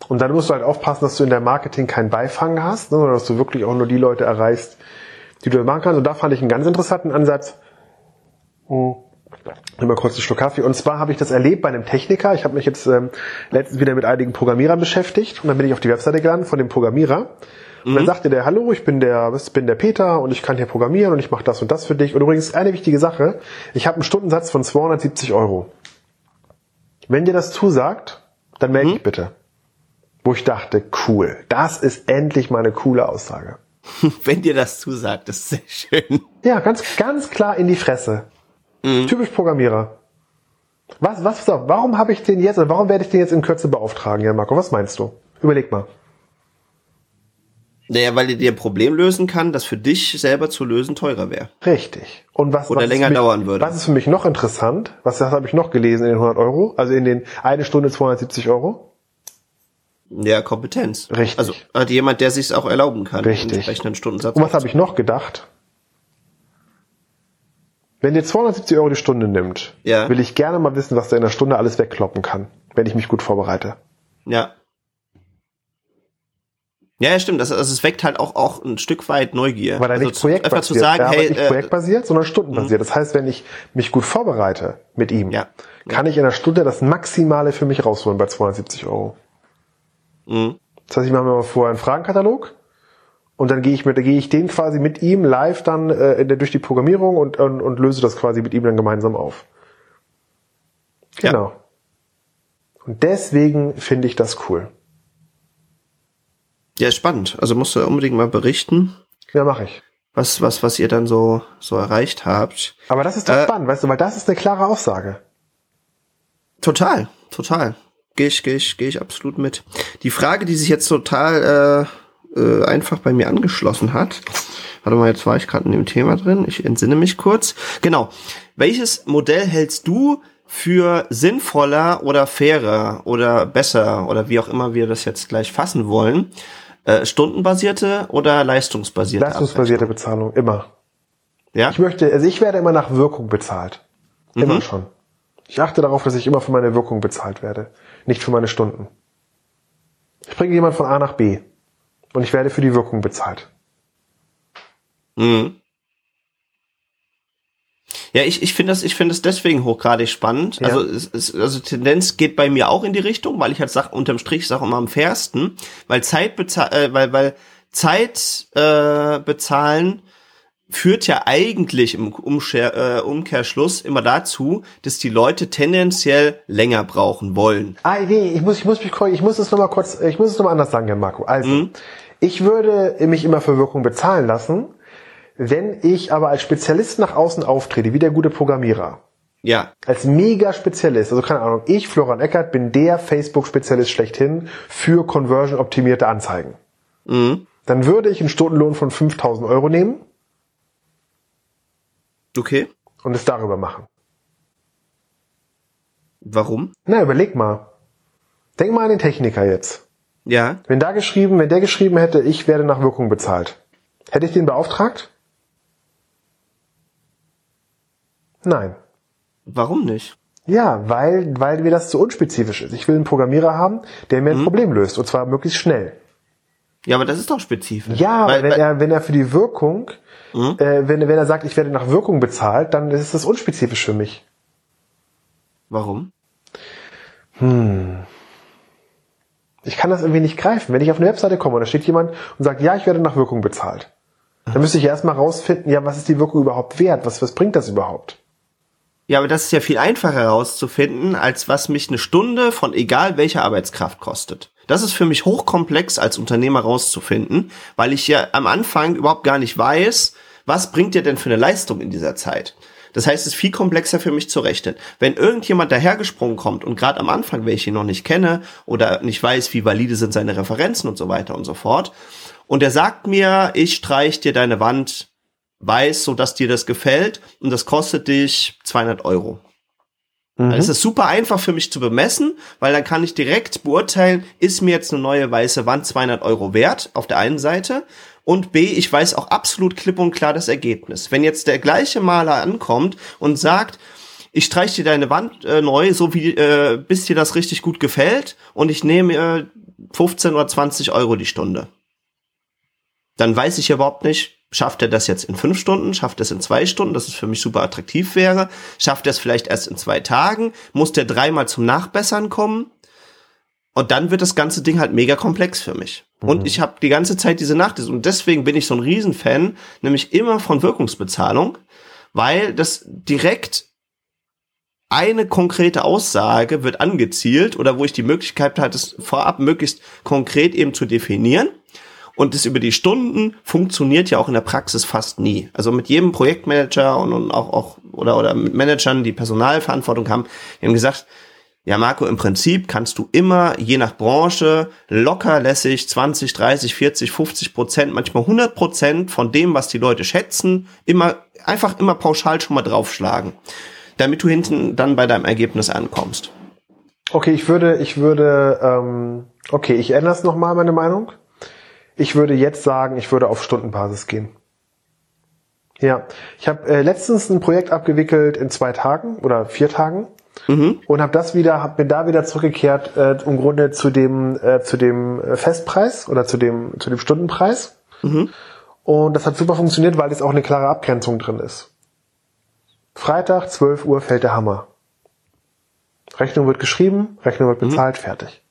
Und dann musst du halt aufpassen, dass du in der Marketing keinen Beifang hast, ne, sondern dass du wirklich auch nur die Leute erreichst, die du machen kannst. Und da fand ich einen ganz interessanten Ansatz. Hm. Mal kurz einen Schluck Kaffee. Und zwar habe ich das erlebt bei einem Techniker. Ich habe mich jetzt ähm, letztens wieder mit einigen Programmierern beschäftigt und dann bin ich auf die Webseite gegangen von dem Programmierer. Und dann mhm. sagte der, hallo, ich bin der, ich bin der Peter und ich kann hier programmieren und ich mache das und das für dich. Und übrigens eine wichtige Sache, ich habe einen Stundensatz von 270 Euro. Wenn dir das zusagt, dann melde mhm. dich bitte. Wo ich dachte, cool, das ist endlich mal eine coole Aussage. Wenn dir das zusagt, das ist sehr schön. Ja, ganz, ganz klar in die Fresse. Mhm. Typisch Programmierer. Was, was, warum habe ich den jetzt, oder warum werde ich den jetzt in Kürze beauftragen, Jan Marco? Was meinst du? Überleg mal. Naja, weil er dir ein Problem lösen kann, das für dich selber zu lösen teurer wäre. Richtig. Und was, Oder was länger mich, dauern würde. Was ist für mich noch interessant? Was habe ich noch gelesen in den 100 Euro? Also in den eine Stunde 270 Euro? Ja, Kompetenz. Richtig. Also hat jemand, der sich auch erlauben kann. Richtig. Entsprechenden Stundensatz. Und was habe ich noch gedacht? Wenn dir 270 Euro die Stunde nimmt, Ja. will ich gerne mal wissen, was der in der Stunde alles wegkloppen kann, wenn ich mich gut vorbereite. Ja. Ja, ja, stimmt. Das, also es weckt halt auch, auch ein Stück weit Neugier. Weil er also nicht projektbasiert, zu sagen, er hey, nicht äh, projektbasiert, sondern stundenbasiert. Das heißt, wenn ich mich gut vorbereite mit ihm, Ja. kann ich in einer Stunde das Maximale für mich rausholen bei 270 Euro. Mh, Das heißt, ich mache mir mal vorher einen Fragenkatalog und dann gehe ich mit, gehe ich den quasi mit ihm live dann äh, in der, durch die Programmierung und, und, und löse das quasi mit ihm dann gemeinsam auf. Ja. Genau. Und deswegen finde ich das cool. ja, spannend. Also musst du unbedingt mal berichten, Ja, mache ich. was, was, was ihr dann so, so erreicht habt. Aber das ist doch Äh, spannend, weißt du, weil das ist eine klare Aussage. Total, total. Gehe ich, gehe ich, gehe ich absolut mit. Die Frage, die sich jetzt total äh, äh, einfach bei mir angeschlossen hat. Warte mal, jetzt war ich gerade in dem Thema drin. Ich entsinne mich kurz. Genau. Welches Modell hältst du für sinnvoller oder fairer oder besser oder wie auch immer wir das jetzt gleich fassen wollen? Äh, stundenbasierte oder leistungsbasierte? Leistungsbasierte Bezahlung, immer. Ja? Ich möchte, also ich werde immer nach Wirkung bezahlt. Immer schon. Ich achte darauf, dass ich immer für meine Wirkung bezahlt werde, nicht für meine Stunden. Ich bringe jemand von A nach B und ich werde für die Wirkung bezahlt. Mhm. Ja, ich, ich finde das, ich finde das deswegen hochgradig spannend. Ja. Also, es, es, also Tendenz geht bei mir auch in die Richtung, weil ich halt sag, unterm Strich sage immer am fairsten, weil Zeit bezahl, äh, weil, weil Zeit äh, bezahlen führt ja eigentlich im Umscher, äh, Umkehrschluss immer dazu, dass die Leute tendenziell länger brauchen wollen. Ah, nee, ich muss, ich muss mich, ich muss es nochmal kurz, ich muss es nochmal anders sagen, Herr Marco. Also, ich würde mich immer für Wirkung bezahlen lassen, wenn ich aber als Spezialist nach außen auftrete, wie der gute Programmierer. Ja, als Mega-Spezialist, also keine Ahnung, ich, Florian Eckert, bin der Facebook-Spezialist schlechthin für conversion-optimierte Anzeigen. Dann würde ich einen Stundenlohn von 5000 Euro nehmen okay. und es darüber machen. Warum? Na, überleg mal. Denk mal an den Techniker jetzt. Ja, Wenn da geschrieben, wenn der geschrieben hätte, ich werde nach Wirkung bezahlt, hätte ich den beauftragt? Nein. warum nicht? Ja, weil, weil mir das zu unspezifisch ist. Ich will einen Programmierer haben, der mir ein Problem löst, und zwar möglichst schnell. Ja, aber das ist doch spezifisch. Ja, weil, wenn weil, er, wenn er für die Wirkung, äh, wenn, wenn er sagt, ich werde nach Wirkung bezahlt, dann ist das unspezifisch für mich. Warum? Ich kann das irgendwie nicht greifen. Wenn ich auf eine Webseite komme und da steht jemand und sagt, ja, ich werde nach Wirkung bezahlt, dann müsste ich erstmal rausfinden, ja, was ist die Wirkung überhaupt wert? Was, was bringt das überhaupt? Ja, aber das ist ja viel einfacher herauszufinden, als was mich eine Stunde von egal welcher Arbeitskraft kostet. Das ist für mich hochkomplex als Unternehmer rauszufinden, weil ich ja am Anfang überhaupt gar nicht weiß, was bringt dir denn für eine Leistung in dieser Zeit. Das heißt, es ist viel komplexer für mich zu rechnen. Wenn irgendjemand dahergesprungen kommt und gerade am Anfang, welche ich noch nicht kenne oder nicht weiß, wie valide sind seine Referenzen und so weiter und so fort, und er sagt mir, ich streich dir deine Wand weiß, so dass dir das gefällt und das kostet dich 200 Euro. Mhm. Das ist super einfach für mich zu bemessen, weil dann kann ich direkt beurteilen, ist mir jetzt eine neue weiße Wand 200 Euro wert auf der einen Seite und B, ich weiß auch absolut klipp und klar das Ergebnis. Wenn jetzt der gleiche Maler ankommt und sagt, ich streich dir deine Wand äh, neu, so wie äh, bis dir das richtig gut gefällt und ich nehme äh, 15 oder 20 Euro die Stunde. Dann weiß ich überhaupt nicht, schafft er das jetzt in fünf Stunden, schafft er es in zwei Stunden, dass es für mich super attraktiv wäre, schafft er es vielleicht erst in zwei Tagen, muss der dreimal zum Nachbessern kommen? Und dann wird das ganze Ding halt mega komplex für mich. Und ich habe die ganze Zeit diese Nacht und deswegen bin ich so ein Riesenfan, nämlich immer von Wirkungsbezahlung, weil das direkt eine konkrete Aussage wird angezielt oder wo ich die Möglichkeit hatte, es vorab möglichst konkret eben zu definieren. Und das über die Stunden funktioniert ja auch in der Praxis fast nie. Also mit jedem Projektmanager und, und auch, auch oder, oder mit Managern, die Personalverantwortung haben, die haben gesagt, ja, Marco, im Prinzip kannst du immer, je nach Branche, locker lässig 20, 30, 40, 50 Prozent, manchmal 100 Prozent von dem, was die Leute schätzen, immer, einfach immer pauschal schon mal draufschlagen, damit du hinten dann bei deinem Ergebnis ankommst. Okay, ich würde, ich würde, ähm, okay, ich ändere es nochmal, meine Meinung. Ich würde jetzt sagen, ich würde auf Stundenbasis gehen. Ja, ich habe äh, letztens ein Projekt abgewickelt in zwei Tagen oder vier Tagen mhm. und habe das wieder, habe mir da wieder zurückgekehrt äh, im Grunde zu dem äh, zu dem äh, Festpreis oder zu dem zu dem Stundenpreis. Mhm. Und das hat super funktioniert, weil jetzt auch eine klare Abgrenzung drin ist. Freitag 12 Uhr fällt der Hammer. Rechnung wird geschrieben, Rechnung wird mhm. bezahlt, mhm. fertig.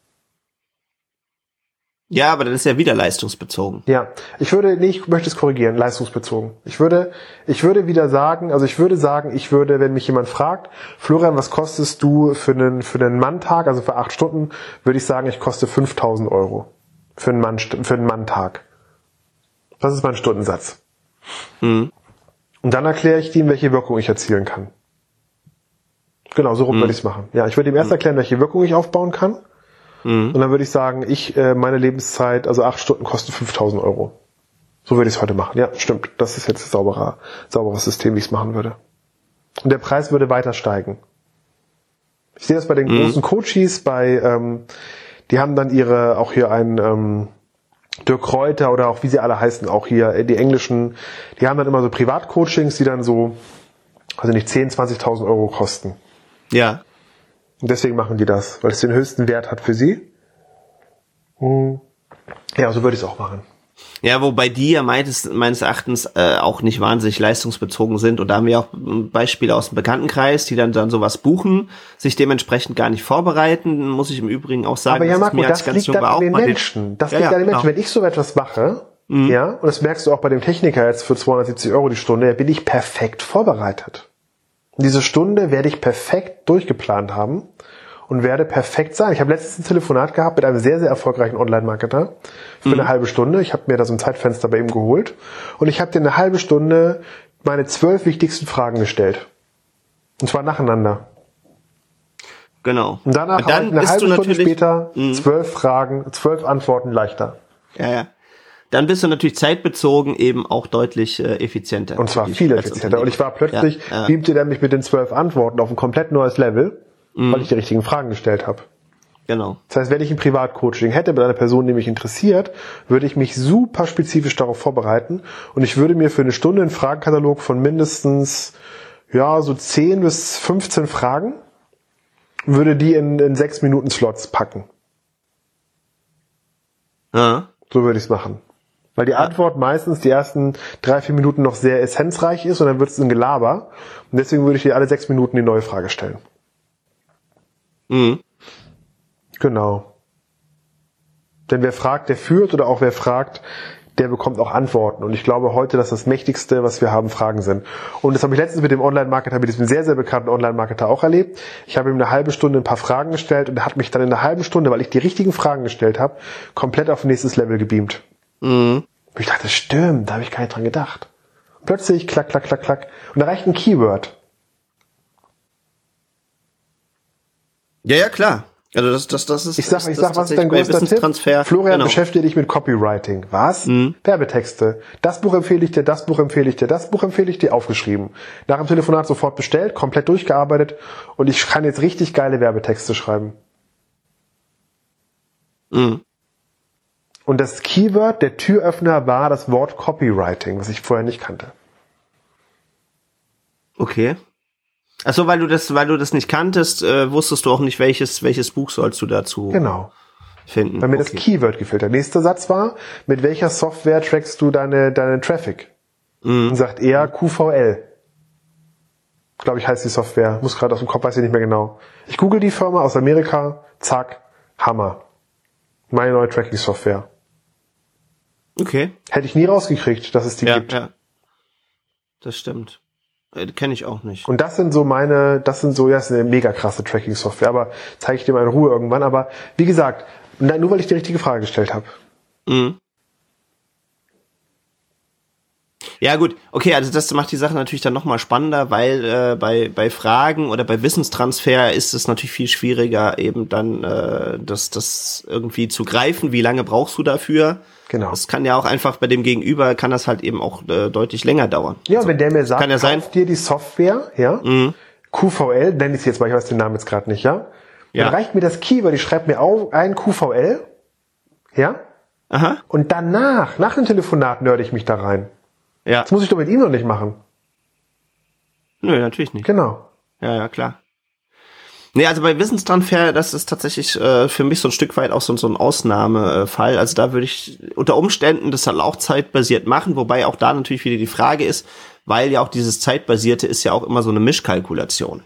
Ja, aber dann ist ja wieder leistungsbezogen. Ja, ich würde, nee, ich möchte es korrigieren, leistungsbezogen. Ich würde, ich würde wieder sagen, also ich würde sagen, ich würde, wenn mich jemand fragt, Florian, was kostest du für einen, für einen Manntag, also für acht Stunden, würde ich sagen, ich koste 5000 Euro. Für einen Mann, für einen Manntag. Das ist mein Stundensatz. Mhm. Und dann erkläre ich ihm, welche Wirkung ich erzielen kann. Genau, so rum mhm. würde ich es machen. Ja, ich würde ihm erst mhm. erklären, welche Wirkung ich aufbauen kann. Mhm. Und dann würde ich sagen, ich, äh, meine Lebenszeit, also acht Stunden kosten 5000 Euro. So würde ich es heute machen. Ja, stimmt. Das ist jetzt ein sauberer, sauberes System, wie ich es machen würde. Und der Preis würde weiter steigen. Ich sehe das bei den mhm. großen Coaches, bei, ähm, die haben dann ihre, auch hier ein, ähm, Dirk Kräuter oder auch wie sie alle heißen, auch hier äh, die englischen, die haben dann immer so Privatcoachings, die dann so, also nicht 10, 20.000 Euro kosten. Ja. Und deswegen machen die das, weil es den höchsten Wert hat für sie. Hm. Ja, so würde ich es auch machen. Ja, wobei die ja meines, meines Erachtens äh, auch nicht wahnsinnig leistungsbezogen sind. Und da haben wir auch Beispiele aus dem Bekanntenkreis, die dann, dann sowas buchen, sich dementsprechend gar nicht vorbereiten, muss ich im Übrigen auch sagen. Aber ja, Marco, das, das liegt dann an den Menschen. Das ja, liegt ja, an den Menschen. Genau. Wenn ich so etwas mache, mhm. ja, und das merkst du auch bei dem Techniker jetzt für 270 Euro die Stunde, bin ich perfekt vorbereitet. Diese Stunde werde ich perfekt durchgeplant haben und werde perfekt sein. Ich habe letztens ein Telefonat gehabt mit einem sehr, sehr erfolgreichen Online-Marketer für mhm. eine halbe Stunde. Ich habe mir da so ein Zeitfenster bei ihm geholt und ich habe dir eine halbe Stunde meine zwölf wichtigsten Fragen gestellt. Und zwar nacheinander. Genau. Und danach und dann eine halbe Stunde später mh. zwölf Fragen, zwölf Antworten leichter. Ja, ja dann bist du natürlich zeitbezogen eben auch deutlich äh, effizienter. Und zwar viel effizienter. Und ich war plötzlich, ja, ja. beamte der mich mit den zwölf Antworten auf ein komplett neues Level, mhm. weil ich die richtigen Fragen gestellt habe. Genau. Das heißt, wenn ich ein Privatcoaching hätte mit einer Person, die mich interessiert, würde ich mich super spezifisch darauf vorbereiten und ich würde mir für eine Stunde einen Fragenkatalog von mindestens ja so 10 bis 15 Fragen würde die in, in sechs Minuten Slots packen. Ja. So würde ich es machen. Weil die Antwort meistens die ersten drei, vier Minuten noch sehr essenzreich ist und dann wird es ein Gelaber. Und deswegen würde ich dir alle sechs Minuten die neue Frage stellen. Mhm. Genau. Denn wer fragt, der führt oder auch wer fragt, der bekommt auch Antworten. Und ich glaube heute, dass das Mächtigste, was wir haben, Fragen sind. Und das habe ich letztens mit dem Online-Marketer, mit diesem sehr, sehr bekannten Online-Marketer auch erlebt. Ich habe ihm eine halbe Stunde ein paar Fragen gestellt und er hat mich dann in einer halben Stunde, weil ich die richtigen Fragen gestellt habe, komplett auf nächstes Level gebeamt. Mhm. Und ich dachte, stimmt, da habe ich gar nicht dran gedacht. Und plötzlich klack, klack, klack, klack. Und da reicht ein Keyword. Ja, ja, klar. Also das, das, das ist. Ich sag, ich sag, was ist dein größter Tipp? Florian, genau. beschäftige dich mit Copywriting. Was? Mhm. Werbetexte. Das Buch empfehle ich dir, das Buch empfehle ich dir, das Buch empfehle ich dir, aufgeschrieben. Nach dem Telefonat sofort bestellt, komplett durchgearbeitet und ich kann jetzt richtig geile Werbetexte schreiben. Mhm. Und das Keyword, der Türöffner war das Wort Copywriting, was ich vorher nicht kannte. Okay. Achso, weil du das, weil du das nicht kanntest, äh, wusstest du auch nicht, welches, welches Buch sollst du dazu genau. finden. Weil mir okay. das Keyword gefällt. Der nächste Satz war, mit welcher Software trackst du deine, deinen Traffic? Mhm. Und sagt er QVL. Glaube ich, heißt die Software. Muss gerade aus dem Kopf, weiß ich nicht mehr genau. Ich google die Firma aus Amerika, zack, Hammer. Meine neue Tracking-Software. Okay. Hätte ich nie rausgekriegt, dass es die ja, gibt. Ja. Das stimmt. Äh, Kenne ich auch nicht. Und das sind so meine, das sind so, ja, das ist eine mega krasse Tracking-Software, aber zeige ich dir mal in Ruhe irgendwann. Aber wie gesagt, nur weil ich die richtige Frage gestellt habe. Mhm. Ja gut, okay, also das macht die Sache natürlich dann nochmal spannender, weil äh, bei, bei Fragen oder bei Wissenstransfer ist es natürlich viel schwieriger, eben dann äh, das, das irgendwie zu greifen. Wie lange brauchst du dafür? Genau. Das kann ja auch einfach bei dem Gegenüber, kann das halt eben auch äh, deutlich länger dauern. Ja, also, wenn der mir sagt, kann ja sein, dir die Software, ja, mhm. QVL, nenne ich sie jetzt mal, ich weiß den Namen jetzt gerade nicht, ja? ja. Dann reicht mir das Keyword, ich schreibe mir auf ein QVL, ja? Aha. Und danach, nach dem Telefonat nörde ich mich da rein. Ja. Das muss ich doch mit ihm noch nicht machen. Nö, natürlich nicht. Genau. Ja, ja, klar. Nee, also bei Wissenstransfer, das ist tatsächlich äh, für mich so ein Stück weit auch so, so ein Ausnahmefall. Also da würde ich unter Umständen das halt auch zeitbasiert machen, wobei auch da natürlich wieder die Frage ist, weil ja auch dieses zeitbasierte ist ja auch immer so eine Mischkalkulation.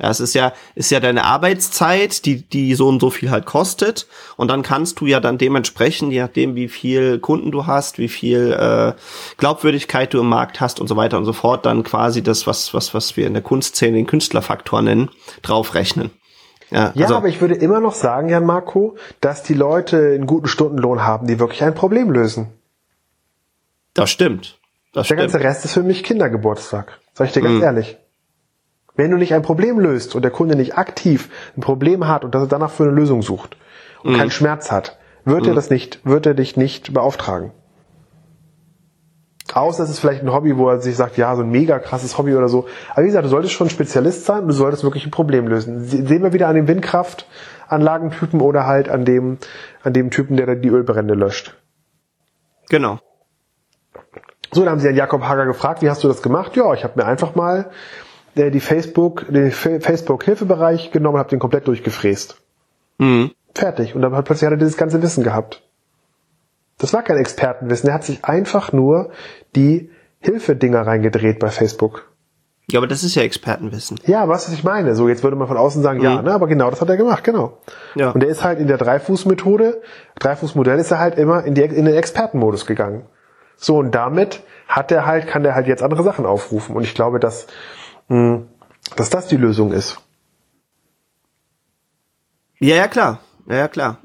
Ja, es ist ja, ist ja deine Arbeitszeit, die, die so und so viel halt kostet. Und dann kannst du ja dann dementsprechend, je nachdem, wie viel Kunden du hast, wie viel äh, Glaubwürdigkeit du im Markt hast und so weiter und so fort, dann quasi das, was, was, was wir in der Kunstszene den Künstlerfaktor nennen, draufrechnen. Ja, ja also, aber ich würde immer noch sagen, Jan Marco, dass die Leute einen guten Stundenlohn haben, die wirklich ein Problem lösen. Das stimmt. Das der stimmt. ganze Rest ist für mich Kindergeburtstag. Sag ich dir ganz hm. ehrlich. Wenn du nicht ein Problem löst und der Kunde nicht aktiv ein Problem hat und dass er danach für eine Lösung sucht und mhm. keinen Schmerz hat, wird mhm. er das nicht, wird er dich nicht beauftragen. Außer es ist vielleicht ein Hobby, wo er sich sagt, ja, so ein mega krasses Hobby oder so. Aber wie gesagt, du solltest schon Spezialist sein und du solltest wirklich ein Problem lösen. Sehen wir wieder an dem Windkraftanlagentypen oder halt an dem, an dem Typen, der die Ölbrände löscht. Genau. So, dann haben sie an Jakob Hager gefragt, wie hast du das gemacht? Ja, ich habe mir einfach mal der die Facebook, den Facebook-Hilfebereich genommen, habe den komplett durchgefräst. Mhm. Fertig. Und dann hat plötzlich hat er dieses ganze Wissen gehabt. Das war kein Expertenwissen. Er hat sich einfach nur die Hilfedinger reingedreht bei Facebook. Ja, aber das ist ja Expertenwissen. Ja, was ich meine. So, jetzt würde man von außen sagen, mhm. ja, ne, aber genau, das hat er gemacht, genau. Ja. Und er ist halt in der Dreifuß-Methode, Dreifuß-Modell ist er halt immer in, die, in den Expertenmodus gegangen. So, und damit hat er halt, kann er halt jetzt andere Sachen aufrufen. Und ich glaube, dass. Dass das die Lösung ist. Ja, ja, klar. Ja, ja, klar.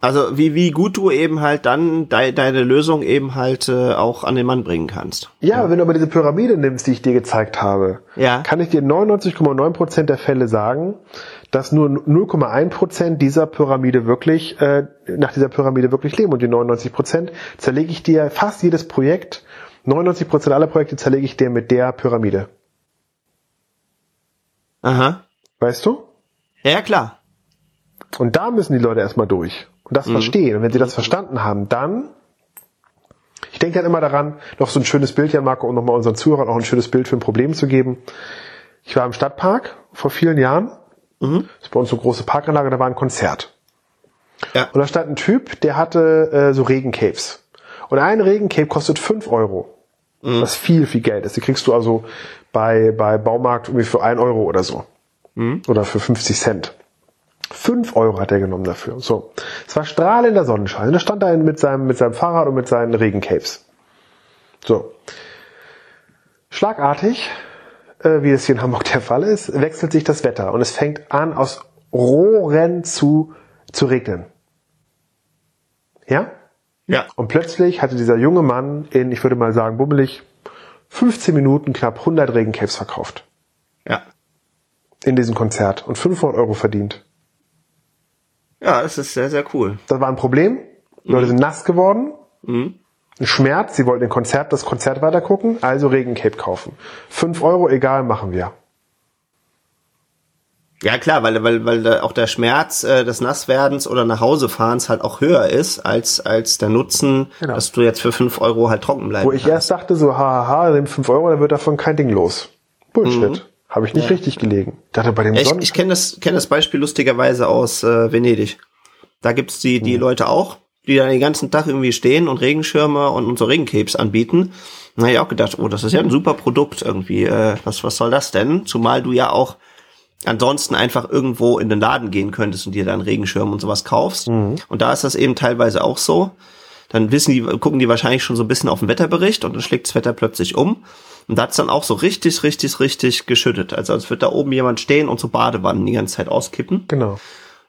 Also wie, wie gut du eben halt dann de deine Lösung eben halt äh, auch an den Mann bringen kannst. Ja, ja, wenn du aber diese Pyramide nimmst, die ich dir gezeigt habe, ja. kann ich dir 99,9% der Fälle sagen, dass nur 0,1% dieser Pyramide wirklich, äh, nach dieser Pyramide wirklich leben. Und die 99% zerlege ich dir fast jedes Projekt, 99% aller Projekte zerlege ich dir mit der Pyramide. Aha. Weißt du? Ja, klar. Und da müssen die Leute erstmal durch und das mhm. verstehen. Und wenn sie das verstanden haben, dann, ich denke dann immer daran, noch so ein schönes Bild, Jan Marco, um nochmal unseren Zuhörern auch ein schönes Bild für ein Problem zu geben. Ich war im Stadtpark vor vielen Jahren. Mhm. Das ist bei uns so eine große Parkanlage, da war ein Konzert. Ja. Und da stand ein Typ, der hatte äh, so Regencaves. Und ein Regencape kostet fünf Euro. Mhm. Was viel, viel Geld ist. Die kriegst du also bei, bei Baumarkt irgendwie für ein Euro oder so. Mhm. Oder für 50 Cent. Fünf Euro hat er genommen dafür. So. Es war strahlender Sonnenschein. Er stand da mit seinem, mit seinem Fahrrad und mit seinen Regencapes. So. Schlagartig, äh, wie es hier in Hamburg der Fall ist, wechselt sich das Wetter und es fängt an, aus Rohren zu, zu regnen. Ja? Ja. Und plötzlich hatte dieser junge Mann in, ich würde mal sagen, bummelig 15 Minuten knapp 100 Regencaps verkauft. Ja. In diesem Konzert und 500 Euro verdient. Ja, das ist sehr, sehr cool. Das war ein Problem. Die Leute mhm. sind nass geworden. Mhm. Ein Schmerz. Sie wollten den Konzert, das Konzert weitergucken, also Regencape kaufen. 5 Euro, egal, machen wir. Ja klar, weil weil weil auch der Schmerz äh, des Nasswerdens oder nach Hause fahrens halt auch höher ist als als der Nutzen, genau. dass du jetzt für fünf Euro halt trocken bleibst. Wo ich kannst. erst dachte so, haha, nimm fünf Euro, dann wird davon kein Ding los. Bullshit. Mhm. Habe ich nicht ja. richtig gelegen. Ich dachte bei dem ja, Ich, ich kenne das kenne das Beispiel lustigerweise aus äh, Venedig. Da gibt's die die mhm. Leute auch, die da den ganzen Tag irgendwie stehen und Regenschirme und, und so Regencapes anbieten. Na ich auch gedacht, oh, das ist ja ein super Produkt irgendwie. Äh, was was soll das denn? Zumal du ja auch ansonsten einfach irgendwo in den Laden gehen könntest und dir dann Regenschirm und sowas kaufst. Mhm. Und da ist das eben teilweise auch so. Dann wissen die, gucken die wahrscheinlich schon so ein bisschen auf den Wetterbericht und dann schlägt das Wetter plötzlich um. Und da hat's dann auch so richtig, richtig, richtig geschüttet. Also als wird da oben jemand stehen und so Badewannen die ganze Zeit auskippen. Genau.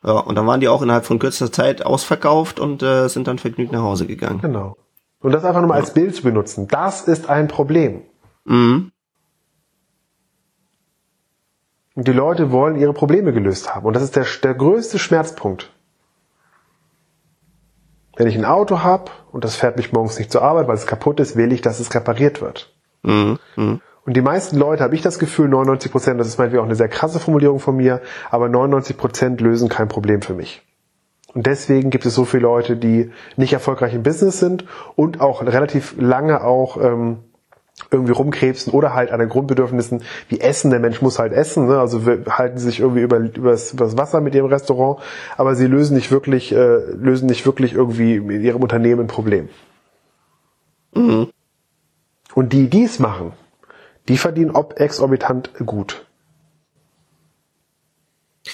Ja, und dann waren die auch innerhalb von kürzester Zeit ausverkauft und äh, sind dann vergnügt nach Hause gegangen. Genau. Und das einfach nochmal ja. als Bild zu benutzen, das ist ein Problem. Mhm. Und die Leute wollen ihre Probleme gelöst haben. Und das ist der, der größte Schmerzpunkt. Wenn ich ein Auto habe und das fährt mich morgens nicht zur Arbeit, weil es kaputt ist, will ich, dass es repariert wird. Mhm. Mhm. Und die meisten Leute, habe ich das Gefühl, 99 Prozent, das ist meinetwegen auch eine sehr krasse Formulierung von mir, aber 99 Prozent lösen kein Problem für mich. Und deswegen gibt es so viele Leute, die nicht erfolgreich im Business sind und auch relativ lange auch ähm, irgendwie rumkrebsen oder halt an den Grundbedürfnissen wie Essen. Der Mensch muss halt essen, ne? also halten sich irgendwie über, übers, übers Wasser mit ihrem Restaurant, aber sie lösen nicht wirklich, äh, lösen nicht wirklich irgendwie in ihrem Unternehmen ein Problem. Mhm. Und die, die es machen, die verdienen ob exorbitant gut.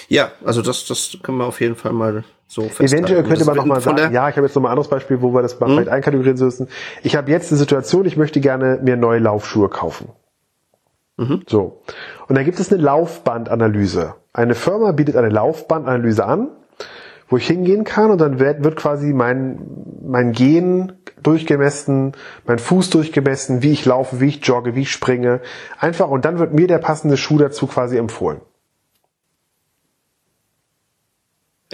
Ja, also das, das können wir auf jeden Fall mal so. Eventuell könnte man noch mal sagen, ja, ich habe jetzt noch mal ein anderes Beispiel, wo wir das mal hm? vielleicht einkategorieren müssen. Ich habe jetzt die Situation, ich möchte gerne mir neue Laufschuhe kaufen. Mhm. So. Und da gibt es eine Laufbandanalyse. Eine Firma bietet eine Laufbandanalyse an, wo ich hingehen kann und dann wird, wird quasi mein, mein Gehen durchgemessen, mein Fuß durchgemessen, wie ich laufe, wie ich jogge, wie ich springe. Einfach und dann wird mir der passende Schuh dazu quasi empfohlen.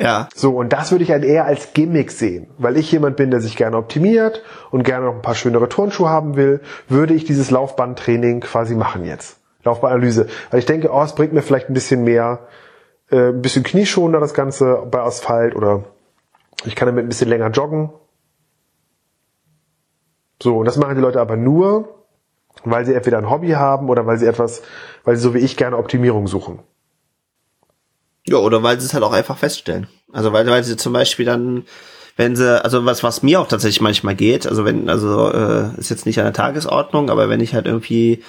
Ja. So, und das würde ich halt eher als Gimmick sehen. Weil ich jemand bin, der sich gerne optimiert und gerne noch ein paar schönere Turnschuhe haben will, würde ich dieses Laufbandtraining quasi machen jetzt. Laufbandanalyse. Weil ich denke, oh, es bringt mir vielleicht ein bisschen mehr, äh, ein bisschen knieschonender das Ganze bei Asphalt oder ich kann damit ein bisschen länger joggen. So, und das machen die Leute aber nur, weil sie entweder ein Hobby haben oder weil sie etwas, weil sie so wie ich gerne Optimierung suchen. Ja, oder weil sie es halt auch einfach feststellen. Also weil, weil sie zum Beispiel dann, wenn sie, also was, was mir auch tatsächlich manchmal geht, also wenn, also äh, ist jetzt nicht an der Tagesordnung, aber wenn ich halt irgendwie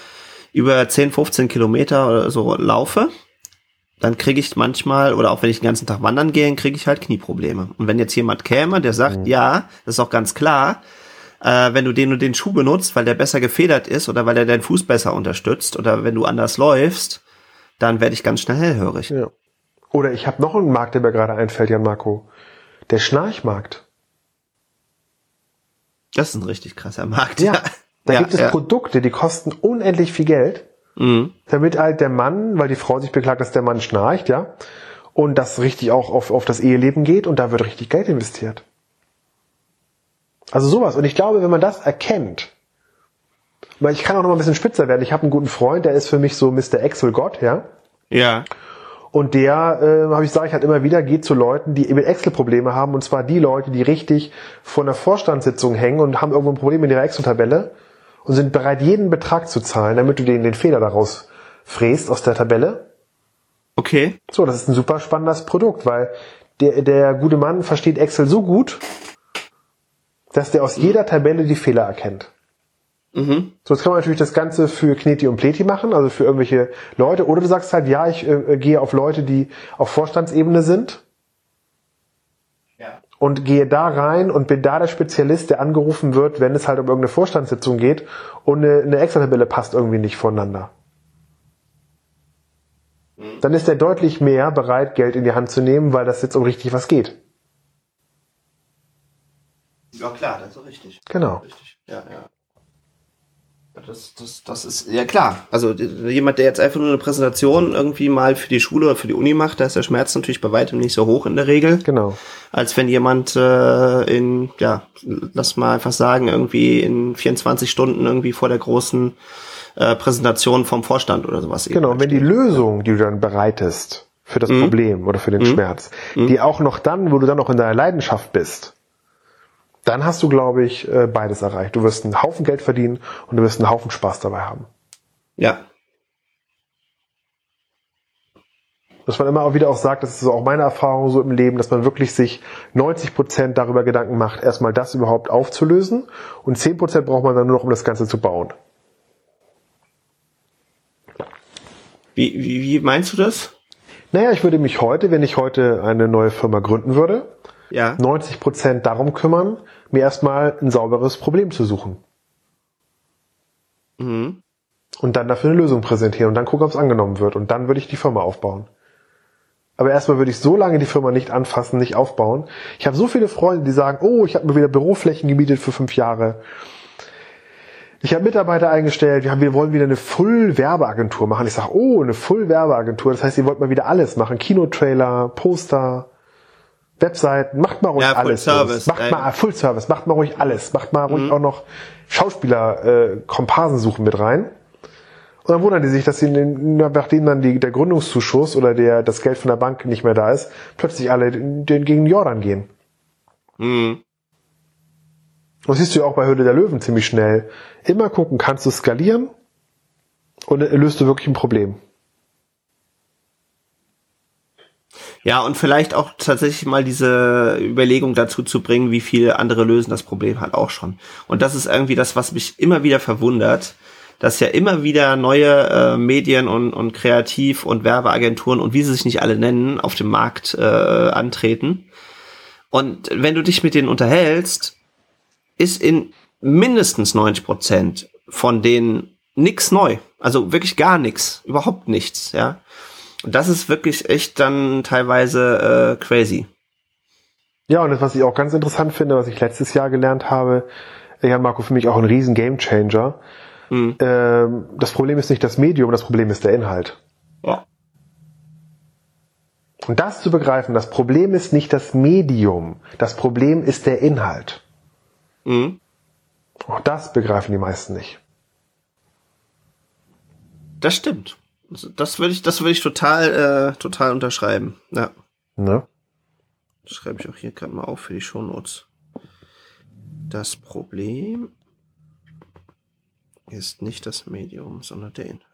über 10, 15 Kilometer oder so laufe, dann kriege ich manchmal, oder auch wenn ich den ganzen Tag wandern gehe, kriege ich halt Knieprobleme. Und wenn jetzt jemand käme, der sagt, mhm. ja, das ist auch ganz klar, äh, wenn du den und den Schuh benutzt, weil der besser gefedert ist oder weil er deinen Fuß besser unterstützt oder wenn du anders läufst, dann werde ich ganz schnell hellhörig. Ja. Oder ich habe noch einen Markt, der mir gerade einfällt, Jan Marco. Der Schnarchmarkt. Das ist ein richtig krasser Markt. Ja, da ja, gibt es ja. Produkte, die kosten unendlich viel Geld, mhm. damit halt der Mann, weil die Frau sich beklagt, dass der Mann schnarcht, ja, und das richtig auch auf, auf das Eheleben geht und da wird richtig Geld investiert. Also sowas. Und ich glaube, wenn man das erkennt, weil ich kann auch noch mal ein bisschen spitzer werden. Ich habe einen guten Freund, der ist für mich so Mr. Excel Gott, ja. Ja. Und der, äh, habe ich sage ich halt immer wieder, geht zu Leuten, die eben Excel-Probleme haben, und zwar die Leute, die richtig vor einer Vorstandssitzung hängen und haben irgendwo ein Problem in ihrer Excel-Tabelle und sind bereit, jeden Betrag zu zahlen, damit du denen den Fehler daraus fräst aus der Tabelle. Okay. So, das ist ein super spannendes Produkt, weil der, der gute Mann versteht Excel so gut, dass der aus jeder Tabelle die Fehler erkennt. Mhm. So, jetzt kann man natürlich das Ganze für Kneti und Pleti machen, also für irgendwelche Leute. Oder du sagst halt, ja, ich äh, gehe auf Leute, die auf Vorstandsebene sind. Ja. Und gehe da rein und bin da der Spezialist, der angerufen wird, wenn es halt um irgendeine Vorstandssitzung geht und eine, eine Excel-Tabelle passt irgendwie nicht voneinander. Mhm. Dann ist er deutlich mehr bereit, Geld in die Hand zu nehmen, weil das jetzt um richtig was geht. Ja klar, das ist richtig. Genau. Richtig. Ja, ja. Das, das, das ist ja klar. Also jemand, der jetzt einfach nur eine Präsentation irgendwie mal für die Schule oder für die Uni macht, da ist der Schmerz natürlich bei weitem nicht so hoch in der Regel. Genau. Als wenn jemand äh, in, ja, lass mal einfach sagen, irgendwie in 24 Stunden irgendwie vor der großen äh, Präsentation vom Vorstand oder sowas. Genau, wenn die Lösung, die du dann bereitest für das mhm. Problem oder für den mhm. Schmerz, mhm. die auch noch dann, wo du dann noch in deiner Leidenschaft bist, dann hast du, glaube ich, äh, beides erreicht. Du wirst einen Haufen Geld verdienen und du wirst einen Haufen Spaß dabei haben. Ja. Dass man immer auch wieder auch sagt, das ist auch meine Erfahrung so im Leben, dass man wirklich sich 90 Prozent darüber Gedanken macht, erstmal das überhaupt aufzulösen und 10 Prozent braucht man dann nur noch, um das Ganze zu bauen. Wie, wie, wie meinst du das? Naja, ich würde mich heute, wenn ich heute eine neue Firma gründen würde, ja. 90 Prozent darum kümmern, mir erstmal ein sauberes Problem zu suchen. Mhm. Und dann dafür eine Lösung präsentieren und dann gucken, ob es angenommen wird. Und dann würde ich die Firma aufbauen. Aber erstmal würde ich so lange die Firma nicht anfassen, nicht aufbauen. Ich habe so viele Freunde, die sagen, oh, ich habe mir wieder Büroflächen gemietet für fünf Jahre. Ich habe Mitarbeiter eingestellt, wir, haben, wir wollen wieder eine Full-Werbeagentur machen. Ich sage, oh, eine Full-Werbeagentur. Das heißt, ihr wollt mal wieder alles machen. Kinotrailer, Poster, Webseiten, macht mal ruhig ja, alles. Service, macht ey. mal Full Service, macht mal ruhig alles. Macht mal ruhig mhm. auch noch Schauspieler, äh, Komparsen suchen mit rein. Und dann wundern die sich, dass sie, nachdem dann die, der Gründungszuschuss oder der, das Geld von der Bank nicht mehr da ist, plötzlich alle den, gegen Jordan gehen. Mhm. Das siehst du ja auch bei Höhle der Löwen ziemlich schnell. Immer gucken, kannst du skalieren und löst du wirklich ein Problem. Ja, und vielleicht auch tatsächlich mal diese Überlegung dazu zu bringen, wie viele andere lösen das Problem halt auch schon. Und das ist irgendwie das, was mich immer wieder verwundert, dass ja immer wieder neue äh, Medien und, und Kreativ- und Werbeagenturen und wie sie sich nicht alle nennen, auf dem Markt äh, antreten. Und wenn du dich mit denen unterhältst, ist in mindestens 90 Prozent von denen nix neu. Also wirklich gar nichts, überhaupt nichts, ja. Das ist wirklich echt dann teilweise äh, crazy. Ja, und das, was ich auch ganz interessant finde, was ich letztes Jahr gelernt habe, ja, Marco, für mich auch ein riesen Gamechanger. Mhm. Ähm, das Problem ist nicht das Medium, das Problem ist der Inhalt. Ja. Und das zu begreifen, das Problem ist nicht das Medium, das Problem ist der Inhalt. Mhm. Auch das begreifen die meisten nicht. Das stimmt. Das würde ich, das würde ich total, äh, total unterschreiben. Ja. Ne? Das schreibe ich auch hier gerade mal auf für die Shownotes. Das Problem ist nicht das Medium, sondern der Inhalt.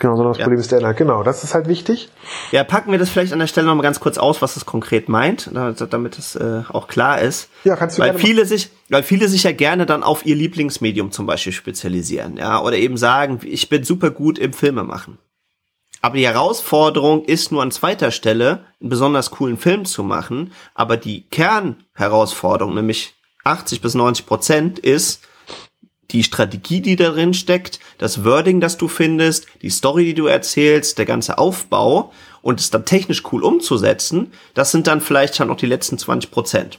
Genau, sondern das ja. Problem ist der Inhalt. Genau, das ist halt wichtig. Ja, packen wir das vielleicht an der Stelle noch mal ganz kurz aus, was das konkret meint, damit es äh, auch klar ist. Ja, kannst du weil viele machen. sich, weil viele sich ja gerne dann auf ihr Lieblingsmedium zum Beispiel spezialisieren, ja, oder eben sagen, ich bin super gut im Filmemachen. Aber die Herausforderung ist nur an zweiter Stelle, einen besonders coolen Film zu machen. Aber die Kernherausforderung, nämlich 80 bis 90 Prozent, ist, die Strategie, die darin steckt, das Wording, das du findest, die Story, die du erzählst, der ganze Aufbau und es dann technisch cool umzusetzen, das sind dann vielleicht schon noch die letzten 20 Prozent.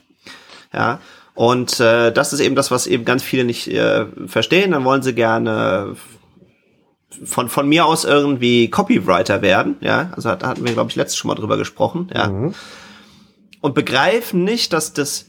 Ja, und äh, das ist eben das, was eben ganz viele nicht äh, verstehen. Dann wollen sie gerne von von mir aus irgendwie Copywriter werden. Ja, also da hatten wir glaube ich letztes schon mal drüber gesprochen. Ja, mhm. und begreifen nicht, dass das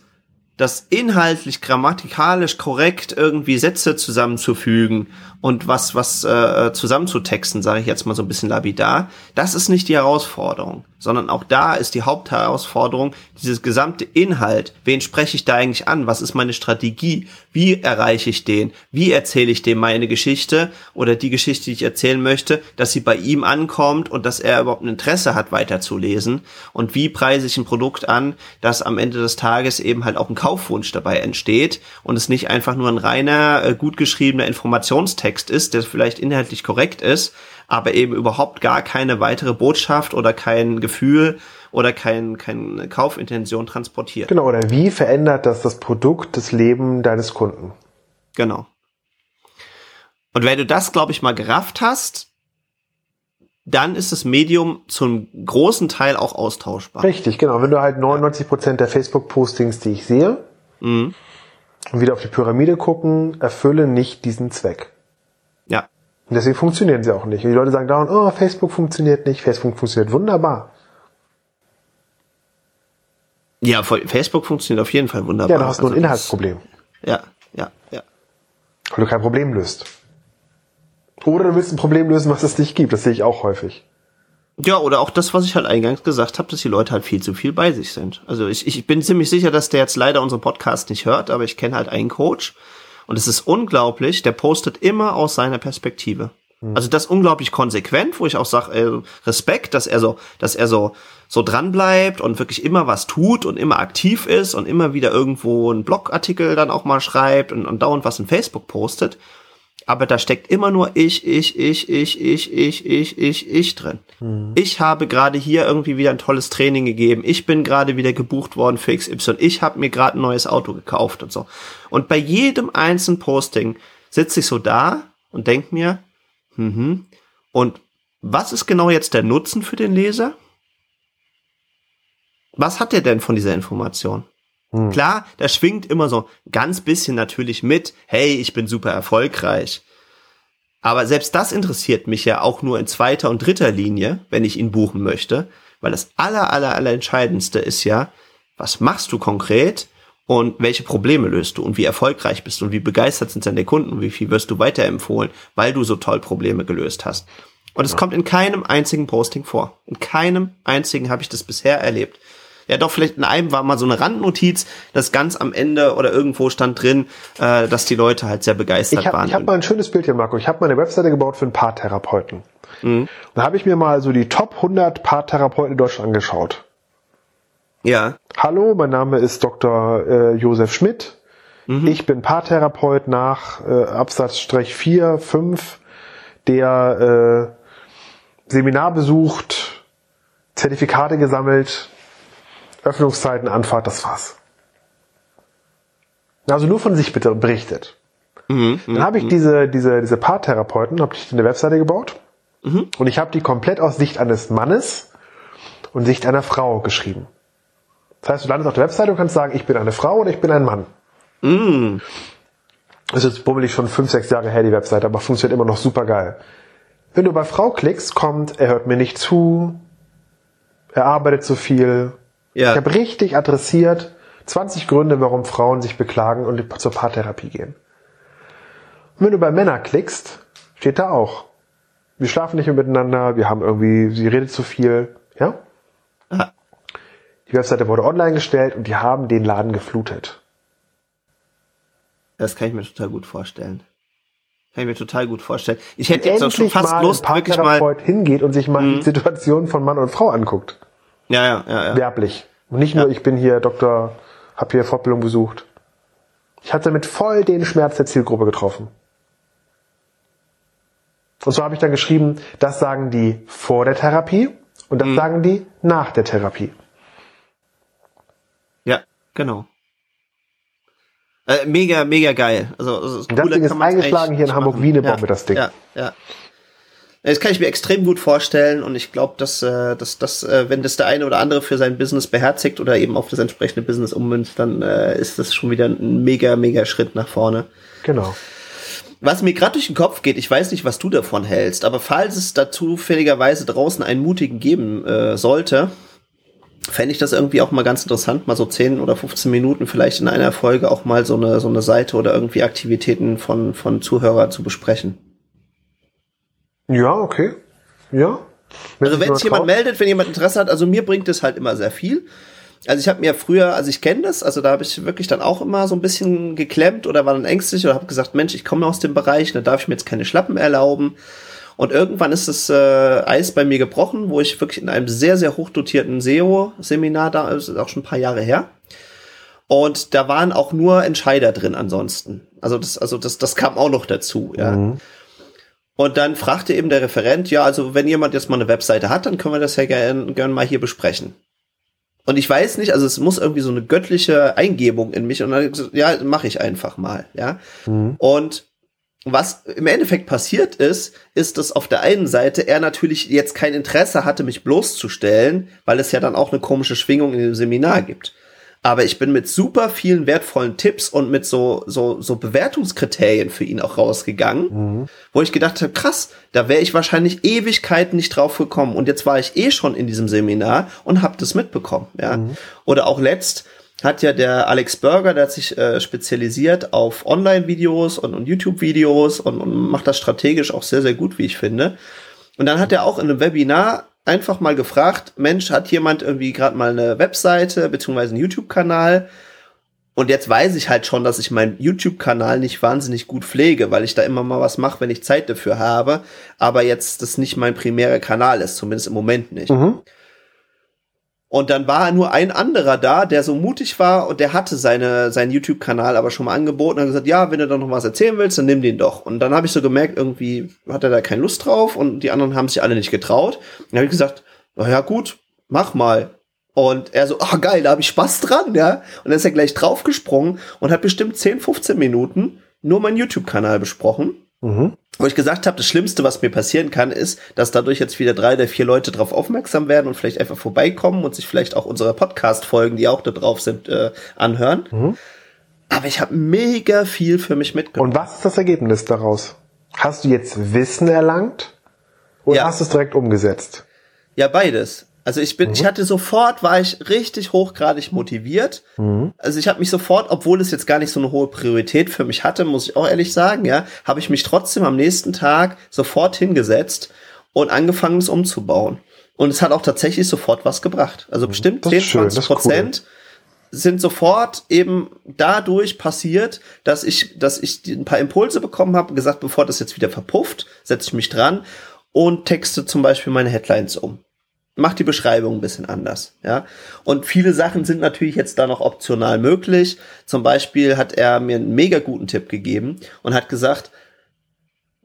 das inhaltlich grammatikalisch korrekt irgendwie Sätze zusammenzufügen und was was äh, zusammenzutexten, sage ich jetzt mal so ein bisschen lapidar, das ist nicht die Herausforderung sondern auch da ist die Hauptherausforderung dieses gesamte Inhalt. Wen spreche ich da eigentlich an? Was ist meine Strategie? Wie erreiche ich den? Wie erzähle ich dem meine Geschichte oder die Geschichte, die ich erzählen möchte, dass sie bei ihm ankommt und dass er überhaupt ein Interesse hat, weiterzulesen? Und wie preise ich ein Produkt an, dass am Ende des Tages eben halt auch ein Kaufwunsch dabei entsteht und es nicht einfach nur ein reiner, äh, gut geschriebener Informationstext ist, der vielleicht inhaltlich korrekt ist, aber eben überhaupt gar keine weitere Botschaft oder kein Gefühl oder kein, keine Kaufintention transportiert. Genau, oder wie verändert das das Produkt, das Leben deines Kunden? Genau. Und wenn du das, glaube ich, mal gerafft hast, dann ist das Medium zum großen Teil auch austauschbar. Richtig, genau. Wenn du halt 99 Prozent der Facebook-Postings, die ich sehe, mhm. und wieder auf die Pyramide gucken, erfüllen nicht diesen Zweck. Und deswegen funktionieren sie auch nicht. Und die Leute sagen dauernd, oh, Facebook funktioniert nicht, Facebook funktioniert wunderbar. Ja, Facebook funktioniert auf jeden Fall wunderbar. Ja, du hast nur ein also Inhaltsproblem. Ja, ja, ja. Weil du kein Problem löst. Oder du willst ein Problem lösen, was es nicht gibt. Das sehe ich auch häufig. Ja, oder auch das, was ich halt eingangs gesagt habe, dass die Leute halt viel zu viel bei sich sind. Also ich, ich bin ziemlich sicher, dass der jetzt leider unseren Podcast nicht hört, aber ich kenne halt einen Coach, und es ist unglaublich, der postet immer aus seiner Perspektive. Mhm. Also das unglaublich konsequent, wo ich auch sage, äh, Respekt, dass er so, dass er so so dran bleibt und wirklich immer was tut und immer aktiv ist und immer wieder irgendwo einen Blogartikel dann auch mal schreibt und, und dauernd was in Facebook postet aber da steckt immer nur ich, ich, ich, ich, ich, ich, ich, ich, ich drin. Mhm. Ich habe gerade hier irgendwie wieder ein tolles Training gegeben. Ich bin gerade wieder gebucht worden für XY. Ich habe mir gerade ein neues Auto gekauft und so. Und bei jedem einzelnen Posting sitze ich so da und denk mir, mhm, und was ist genau jetzt der Nutzen für den Leser? Was hat er denn von dieser Information? Hm. Klar, da schwingt immer so ganz bisschen natürlich mit, hey, ich bin super erfolgreich. Aber selbst das interessiert mich ja auch nur in zweiter und dritter Linie, wenn ich ihn buchen möchte, weil das aller, aller, aller entscheidendste ist ja, was machst du konkret und welche Probleme löst du und wie erfolgreich bist du und wie begeistert sind deine Kunden und wie viel wirst du weiterempfohlen, weil du so toll Probleme gelöst hast. Und es kommt in keinem einzigen Posting vor. In keinem einzigen habe ich das bisher erlebt Ja, doch, vielleicht in einem war mal so eine Randnotiz, dass ganz am Ende oder irgendwo stand drin, äh, dass die Leute halt sehr begeistert ich hab, waren. Ich habe mal ein schönes Bild hier, Marco. Ich habe mal eine Webseite gebaut für ein Paartherapeuten. Mhm. Da habe ich mir mal so die Top 100 Paartherapeuten in Deutschland angeschaut. Ja. Hallo, mein Name ist Dr. Äh, Josef Schmidt. Mhm. Ich bin Paartherapeut nach äh, Absatz 4, 5, der äh, Seminar besucht, Zertifikate gesammelt, Öffnungszeiten, Anfahrt, das war's. Also nur von sich bitte berichtet. Mhm, Dann habe ich mhm. diese, diese, diese Paartherapeuten, habe ich eine Webseite gebaut mhm. und ich habe die komplett aus Sicht eines Mannes und Sicht einer Frau geschrieben. Das heißt, du landest auf der Webseite und kannst sagen, ich bin eine Frau oder ich bin ein Mann. Mhm. Das ist bummelig schon fünf, sechs Jahre her, die Webseite, aber funktioniert immer noch super geil. Wenn du bei Frau klickst, kommt, er hört mir nicht zu, er arbeitet zu viel. Ja. Ich habe richtig adressiert 20 Gründe, warum Frauen sich beklagen und zur Paartherapie gehen. Und wenn du bei Männer klickst, steht da auch. Wir schlafen nicht mehr miteinander, wir haben irgendwie, sie redet zu viel, ja? Aha. Die Webseite wurde online gestellt und die haben den Laden geflutet. Das kann ich mir total gut vorstellen. Kann ich mir total gut vorstellen. Ich hätte jetzt auch schon fast mal Lust, wirklich mal hingeht und sich mal mhm. die Situation von Mann und Frau anguckt. Ja, ja, ja. ja. Werblich. Und nicht nur, ich bin hier Doktor, hab hier Fortbildung besucht. Ich hatte damit voll den Schmerz der Zielgruppe getroffen. Und so habe ich dann geschrieben, das sagen die vor der Therapie und das mhm. sagen die nach der Therapie. Ja, genau. Äh, mega, mega geil. Also, also das, Ding ist eingeschlagen hier in Hamburg-Wiene, ja, wir das Ding. Ja, ja. Das kann ich mir extrem gut vorstellen und ich glaube, dass, äh, dass, dass äh, wenn das der eine oder andere für sein Business beherzigt oder eben auf das entsprechende Business ummünzt, dann äh, ist das schon wieder ein mega, mega Schritt nach vorne. Genau. Was mir gerade durch den Kopf geht, ich weiß nicht, was du davon hältst, aber falls es da zufälligerweise draußen einen Mutigen geben äh, sollte, fände ich das irgendwie auch mal ganz interessant, mal so 10 oder 15 Minuten vielleicht in einer Folge auch mal so eine, so eine Seite oder irgendwie Aktivitäten von, von Zuhörern zu besprechen. Ja, okay. Ja. Wenn also wenn sich jemand meldet, wenn jemand Interesse hat, also mir bringt es halt immer sehr viel. Also ich habe mir früher, also ich kenne das, also da habe ich wirklich dann auch immer so ein bisschen geklemmt oder war dann ängstlich oder habe gesagt, Mensch, ich komme aus dem Bereich, da darf ich mir jetzt keine Schlappen erlauben. Und irgendwann ist das äh, Eis bei mir gebrochen, wo ich wirklich in einem sehr, sehr hochdotierten SEO-Seminar, da ist auch schon ein paar Jahre her. Und da waren auch nur Entscheider drin ansonsten. Also das, also das, das kam auch noch dazu, ja. Mhm. Und dann fragte eben der Referent, ja, also wenn jemand jetzt mal eine Webseite hat, dann können wir das ja gerne gern mal hier besprechen. Und ich weiß nicht, also es muss irgendwie so eine göttliche Eingebung in mich und dann, ja, mache ich einfach mal, ja. Mhm. Und was im Endeffekt passiert ist, ist, dass auf der einen Seite er natürlich jetzt kein Interesse hatte, mich bloßzustellen, weil es ja dann auch eine komische Schwingung in dem Seminar gibt. Aber ich bin mit super vielen wertvollen Tipps und mit so, so, so Bewertungskriterien für ihn auch rausgegangen, mhm. wo ich gedacht habe, krass, da wäre ich wahrscheinlich Ewigkeiten nicht drauf gekommen. Und jetzt war ich eh schon in diesem Seminar und habe das mitbekommen. Ja? Mhm. Oder auch letzt, hat ja der Alex Burger, der hat sich äh, spezialisiert auf Online-Videos und, und YouTube-Videos und, und macht das strategisch auch sehr, sehr gut, wie ich finde. Und dann hat er auch in einem Webinar einfach mal gefragt, Mensch, hat jemand irgendwie gerade mal eine Webseite beziehungsweise einen YouTube-Kanal? Und jetzt weiß ich halt schon, dass ich meinen YouTube-Kanal nicht wahnsinnig gut pflege, weil ich da immer mal was mache, wenn ich Zeit dafür habe. Aber jetzt das nicht mein primärer Kanal ist, zumindest im Moment nicht. Mhm. Und dann war nur ein anderer da, der so mutig war und der hatte seine, seinen YouTube-Kanal aber schon mal angeboten und gesagt, ja, wenn du da noch was erzählen willst, dann nimm den doch. Und dann habe ich so gemerkt, irgendwie hat er da keine Lust drauf und die anderen haben sich alle nicht getraut. dann habe ich gesagt, na ja, gut, mach mal. Und er so, ah oh, geil, da habe ich Spaß dran, ja. Und dann ist er gleich draufgesprungen und hat bestimmt 10, 15 Minuten nur meinen YouTube-Kanal besprochen. Mhm. Wo ich gesagt habe, das Schlimmste, was mir passieren kann, ist, dass dadurch jetzt wieder drei oder vier Leute darauf aufmerksam werden und vielleicht einfach vorbeikommen und sich vielleicht auch unsere Podcast-Folgen, die auch da drauf sind, äh, anhören. Mhm. Aber ich habe mega viel für mich mitgenommen. Und was ist das Ergebnis daraus? Hast du jetzt Wissen erlangt oder ja. hast du es direkt umgesetzt? Ja, beides. Also ich bin, mhm. ich hatte sofort, war ich richtig hochgradig motiviert. Mhm. Also ich habe mich sofort, obwohl es jetzt gar nicht so eine hohe Priorität für mich hatte, muss ich auch ehrlich sagen, ja, habe ich mich trotzdem am nächsten Tag sofort hingesetzt und angefangen, es umzubauen. Und es hat auch tatsächlich sofort was gebracht. Also bestimmt 10, 20 Prozent cool. sind sofort eben dadurch passiert, dass ich, dass ich ein paar Impulse bekommen habe und gesagt, bevor das jetzt wieder verpufft, setze ich mich dran und texte zum Beispiel meine Headlines um. Mach die Beschreibung ein bisschen anders, ja. Und viele Sachen sind natürlich jetzt da noch optional möglich. Zum Beispiel hat er mir einen mega guten Tipp gegeben und hat gesagt,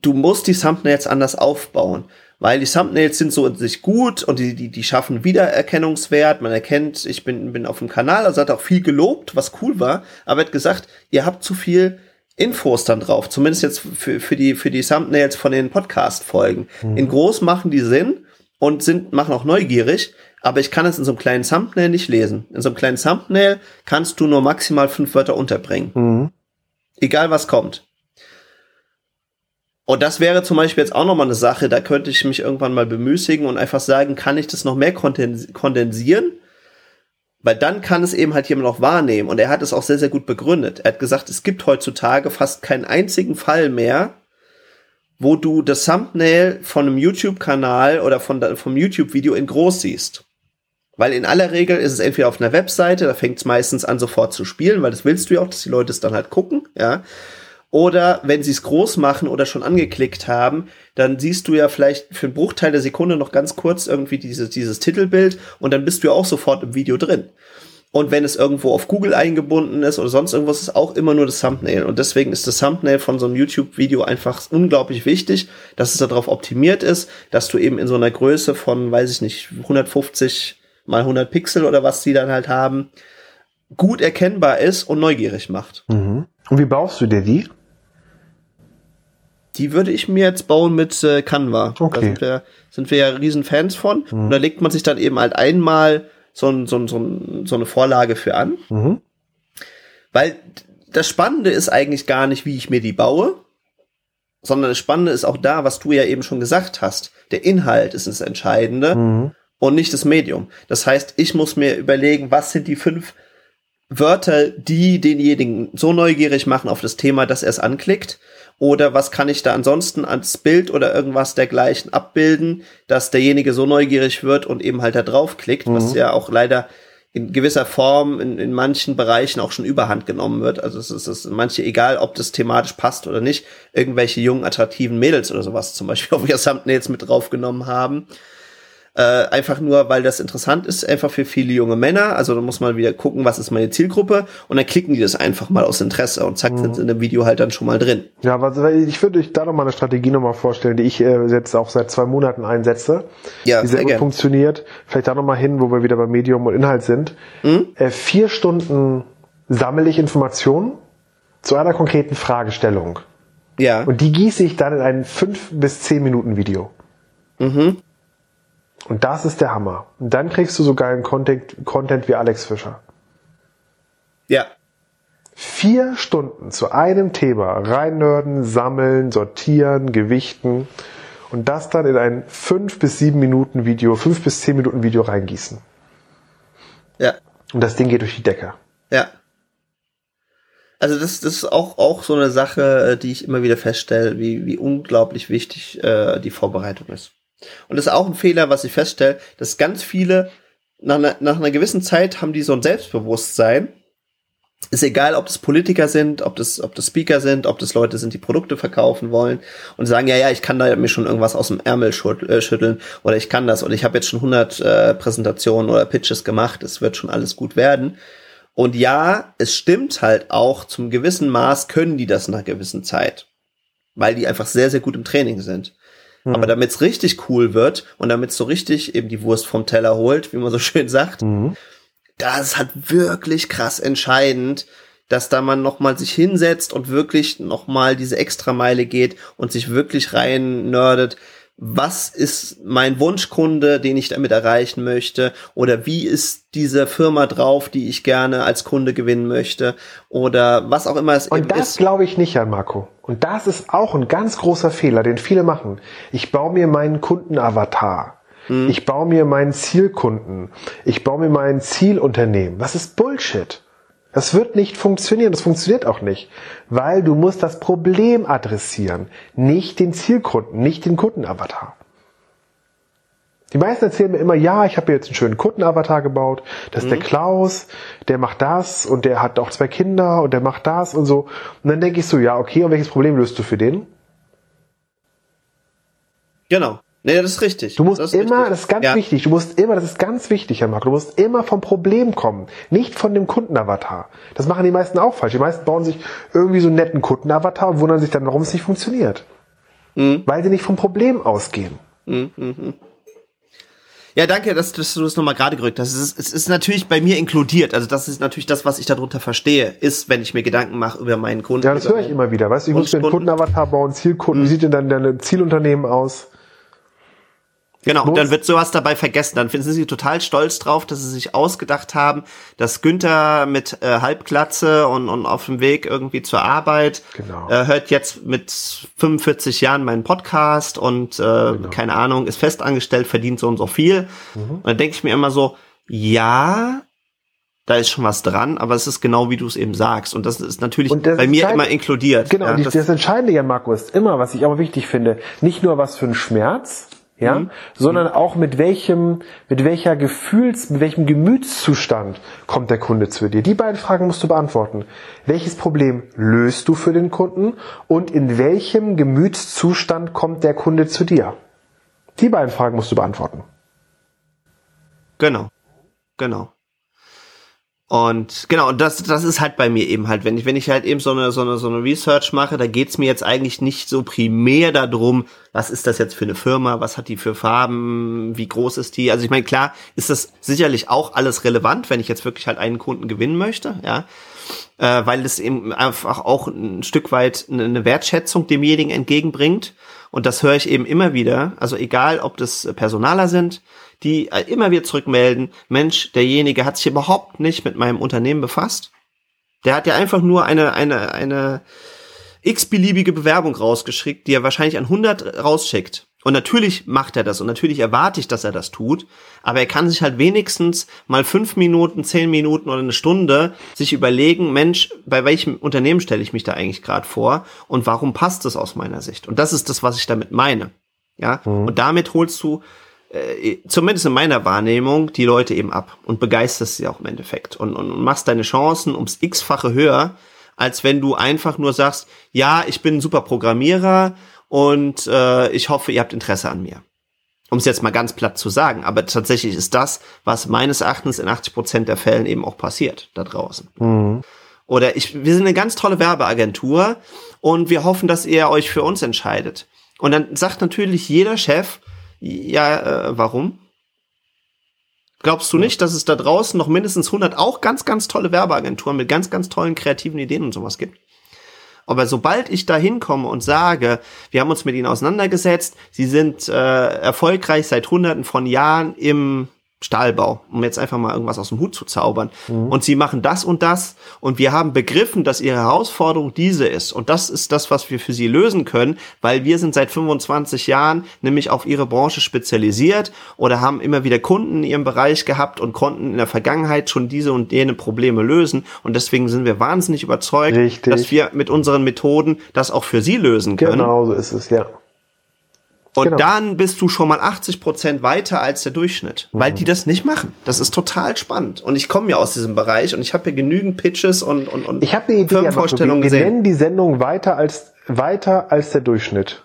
du musst die Thumbnails anders aufbauen weil die Thumbnails sind so in sich gut und die, die, die schaffen Wiedererkennungswert. Man erkennt, ich bin, bin auf dem Kanal, also hat auch viel gelobt, was cool war, aber hat gesagt, ihr habt zu viel Infos dann drauf, zumindest jetzt für, für die, für die Thumbnails von den Podcast-Folgen. Mhm. In groß machen die Sinn und sind, machen auch neugierig, aber ich kann es in so einem kleinen Thumbnail nicht lesen. In so einem kleinen Thumbnail kannst du nur maximal fünf Wörter unterbringen. Mhm. Egal was kommt. Und das wäre zum Beispiel jetzt auch nochmal eine Sache, da könnte ich mich irgendwann mal bemüßigen und einfach sagen, kann ich das noch mehr kondensieren? Weil dann kann es eben halt jemand auch wahrnehmen. Und er hat es auch sehr, sehr gut begründet. Er hat gesagt, es gibt heutzutage fast keinen einzigen Fall mehr, wo du das Thumbnail von einem YouTube-Kanal oder von, vom YouTube-Video in groß siehst. Weil in aller Regel ist es entweder auf einer Webseite, da fängt es meistens an sofort zu spielen, weil das willst du ja auch, dass die Leute es dann halt gucken, ja. Oder wenn sie es groß machen oder schon angeklickt haben, dann siehst du ja vielleicht für einen Bruchteil der Sekunde noch ganz kurz irgendwie dieses, dieses Titelbild und dann bist du ja auch sofort im Video drin. Und wenn es irgendwo auf Google eingebunden ist oder sonst irgendwas, ist auch immer nur das Thumbnail. Und deswegen ist das Thumbnail von so einem YouTube-Video einfach unglaublich wichtig, dass es darauf optimiert ist, dass du eben in so einer Größe von, weiß ich nicht, 150 mal 100 Pixel oder was die dann halt haben, gut erkennbar ist und neugierig macht. Mhm. Und wie baust du dir die? Die würde ich mir jetzt bauen mit äh, Canva. Okay. Da sind wir, sind wir ja riesen Fans von. Mhm. Und da legt man sich dann eben halt einmal so, so, so, so eine Vorlage für an. Mhm. Weil das Spannende ist eigentlich gar nicht, wie ich mir die baue, sondern das Spannende ist auch da, was du ja eben schon gesagt hast. Der Inhalt ist das Entscheidende mhm. und nicht das Medium. Das heißt, ich muss mir überlegen, was sind die fünf Wörter, die denjenigen so neugierig machen auf das Thema, dass er es anklickt oder was kann ich da ansonsten als Bild oder irgendwas dergleichen abbilden, dass derjenige so neugierig wird und eben halt da draufklickt, mhm. was ja auch leider in gewisser Form in, in manchen Bereichen auch schon überhand genommen wird. Also es ist, es ist manche, egal ob das thematisch passt oder nicht, irgendwelche jungen, attraktiven Mädels oder sowas zum Beispiel auf ihr Thumbnails mit draufgenommen haben. Äh, einfach nur, weil das interessant ist, einfach für viele junge Männer. Also da muss man wieder gucken, was ist meine Zielgruppe und dann klicken die das einfach mal aus Interesse und zack, mhm. sind sie in dem Video halt dann schon mal drin. Ja, aber ich würde euch da noch mal eine Strategie noch mal vorstellen, die ich äh, jetzt auch seit zwei Monaten einsetze. Ja, die sehr, sehr gut gern. funktioniert. Vielleicht da noch mal hin, wo wir wieder bei Medium und Inhalt sind. Mhm. Äh, vier Stunden sammle ich Informationen zu einer konkreten Fragestellung. Ja. Und die gieße ich dann in ein fünf bis zehn Minuten Video. Mhm. Und das ist der Hammer. Und dann kriegst du so geilen Content, Content wie Alex Fischer. Ja. Vier Stunden zu einem Thema reinnörden, sammeln, sortieren, gewichten und das dann in ein fünf bis sieben Minuten Video, fünf bis zehn Minuten Video reingießen. Ja. Und das Ding geht durch die Decke. Ja. Also das, das ist auch, auch so eine Sache, äh, die ich immer wieder feststelle, wie, wie unglaublich wichtig äh, die Vorbereitung ist. Und das ist auch ein Fehler, was ich feststelle, dass ganz viele nach einer, nach einer gewissen Zeit haben die so ein Selbstbewusstsein. Ist egal, ob das Politiker sind, ob das, ob das Speaker sind, ob das Leute sind, die Produkte verkaufen wollen und sagen, ja, ja, ich kann da mir schon irgendwas aus dem Ärmel äh, schütteln oder ich kann das und ich habe jetzt schon 100 äh, Präsentationen oder Pitches gemacht, es wird schon alles gut werden. Und ja, es stimmt halt auch, zum gewissen Maß können die das nach einer gewissen Zeit, weil die einfach sehr, sehr gut im Training sind. Mhm. Aber damit es richtig cool wird und damit so richtig eben die Wurst vom Teller holt, wie man so schön sagt, mhm. das ist halt wirklich krass entscheidend, dass da man nochmal sich hinsetzt und wirklich nochmal diese Extrameile geht und sich wirklich rein nerdet was ist mein Wunschkunde, den ich damit erreichen möchte, oder wie ist diese Firma drauf, die ich gerne als Kunde gewinnen möchte, oder was auch immer es Und das glaube ich nicht an Marco. Und das ist auch ein ganz großer Fehler, den viele machen. Ich baue mir meinen Kundenavatar. Hm. Ich baue mir meinen Zielkunden. Ich baue mir mein Zielunternehmen. Was ist Bullshit? Das wird nicht funktionieren, das funktioniert auch nicht, weil du musst das Problem adressieren, nicht den Zielkunden, nicht den Kundenavatar. Die meisten erzählen mir immer, ja, ich habe jetzt einen schönen Kundenavatar gebaut, das ist der Klaus, der macht das und der hat auch zwei Kinder und der macht das und so. Und dann denke ich so, ja, okay, und welches Problem löst du für den? Genau. Nee, das ist richtig. Du musst das immer, richtig. das ist ganz ja. wichtig, du musst immer, das ist ganz wichtig, Herr Marc, du musst immer vom Problem kommen, nicht von dem Kundenavatar. Das machen die meisten auch falsch. Die meisten bauen sich irgendwie so einen netten Kundenavatar und wundern sich dann, warum es nicht funktioniert. Mhm. Weil sie nicht vom Problem ausgehen. Ja, danke, dass, dass du das nochmal gerade gerückt hast. Es ist, es ist natürlich bei mir inkludiert. Also das ist natürlich das, was ich darunter verstehe, ist, wenn ich mir Gedanken mache über meinen Kunden. Ja, das höre ich immer wieder. Weißt du, ich muss mir einen. Kundenavatar bauen, Zielkunden. Wie sieht denn dann deine Zielunternehmen aus? Genau, Los. dann wird sowas dabei vergessen. Dann sind sie total stolz drauf, dass sie sich ausgedacht haben, dass Günther mit äh, Halbglatze und, und auf dem Weg irgendwie zur Arbeit Genau. äh, hört jetzt mit 45 Jahren meinen Podcast und äh, Genau. keine Ahnung, ist festangestellt, verdient so und so viel. Mhm. Und dann denke ich mir immer so, ja, da ist schon was dran, aber es ist genau wie du es eben sagst. Und das ist natürlich das bei mir immer inkludiert. Genau, ja, das, das, Entscheidende, Jan Marco, ist immer, was ich aber wichtig finde, nicht nur was für ein Schmerz, ja, Mhm. sondern auch mit welchem, mit welcher Gefühls, mit welchem Gemütszustand kommt der Kunde zu dir. Die beiden Fragen musst du beantworten. Welches Problem löst du für den Kunden und in welchem Gemütszustand kommt der Kunde zu dir? Die beiden Fragen musst du beantworten. Genau. Genau. Und genau, und das, das ist halt bei mir eben halt, wenn ich, wenn ich halt eben so eine, so eine, so eine Research mache, da geht's mir jetzt eigentlich nicht so primär darum, was ist das jetzt für eine Firma, was hat die für Farben, wie groß ist die. Also ich meine, klar ist das sicherlich auch alles relevant, wenn ich jetzt wirklich halt einen Kunden gewinnen möchte, ja. Äh, weil es eben einfach auch ein Stück weit eine eine Wertschätzung demjenigen entgegenbringt. Und das höre ich eben immer wieder. Also egal, ob das Personaler sind, die äh, immer wieder zurückmelden, Mensch, derjenige hat sich überhaupt nicht mit meinem Unternehmen befasst. Der hat ja einfach nur eine, eine, eine x-beliebige Bewerbung rausgeschickt, die er wahrscheinlich an 100 rausschickt. Und natürlich macht er das und natürlich erwarte ich, dass er das tut, aber er kann sich halt wenigstens mal fünf Minuten, zehn Minuten oder eine Stunde sich überlegen, Mensch, bei welchem Unternehmen stelle ich mich da eigentlich gerade vor und warum passt es aus meiner Sicht? Und das ist das, was ich damit meine. Ja, und damit holst du äh, zumindest in meiner Wahrnehmung die Leute eben ab und begeisterst sie auch im Endeffekt und, und, und machst deine Chancen ums x-fache höher, als wenn du einfach nur sagst, ja, ich bin ein super Programmierer und äh, ich hoffe, ihr habt Interesse an mir. Um es jetzt mal ganz platt zu sagen, aber tatsächlich ist das, was meines Erachtens in 80 Prozent der Fällen eben auch passiert da draußen. Oder ich, wir sind eine ganz tolle Werbeagentur und wir hoffen, dass ihr euch für uns entscheidet. Und dann sagt natürlich jeder Chef, ja, äh, warum? Glaubst du nicht, dass es da draußen noch mindestens 100 auch ganz, ganz tolle Werbeagenturen mit ganz, ganz tollen kreativen Ideen und sowas gibt? Aber sobald ich da hinkomme und sage, wir haben uns mit ihnen auseinandergesetzt, sie sind äh, erfolgreich seit hunderten von Jahren im Stahlbau, um jetzt einfach mal irgendwas aus dem Hut zu zaubern. Und sie machen das und das und wir haben begriffen, dass ihre Herausforderung diese ist. Und das ist das, was wir für sie lösen können, weil wir sind seit 25 Jahren nämlich auf ihre Branche spezialisiert oder haben immer wieder Kunden in ihrem Bereich gehabt und konnten in der Vergangenheit schon diese und jene Probleme lösen. Und deswegen sind wir wahnsinnig überzeugt, Richtig. dass wir mit unseren Methoden das auch für sie lösen können. Genau so ist es, ja. Und Genau. dann bist du schon mal 80 Prozent weiter als der Durchschnitt, weil die das nicht machen. Das ist total spannend. Und ich komme ja aus diesem Bereich und ich habe hier genügend Pitches und, und, und Ich habe eine Idee. Firmenvorstellungen wir, wir gesehen. nennen die Sendung weiter als, weiter als der Durchschnitt.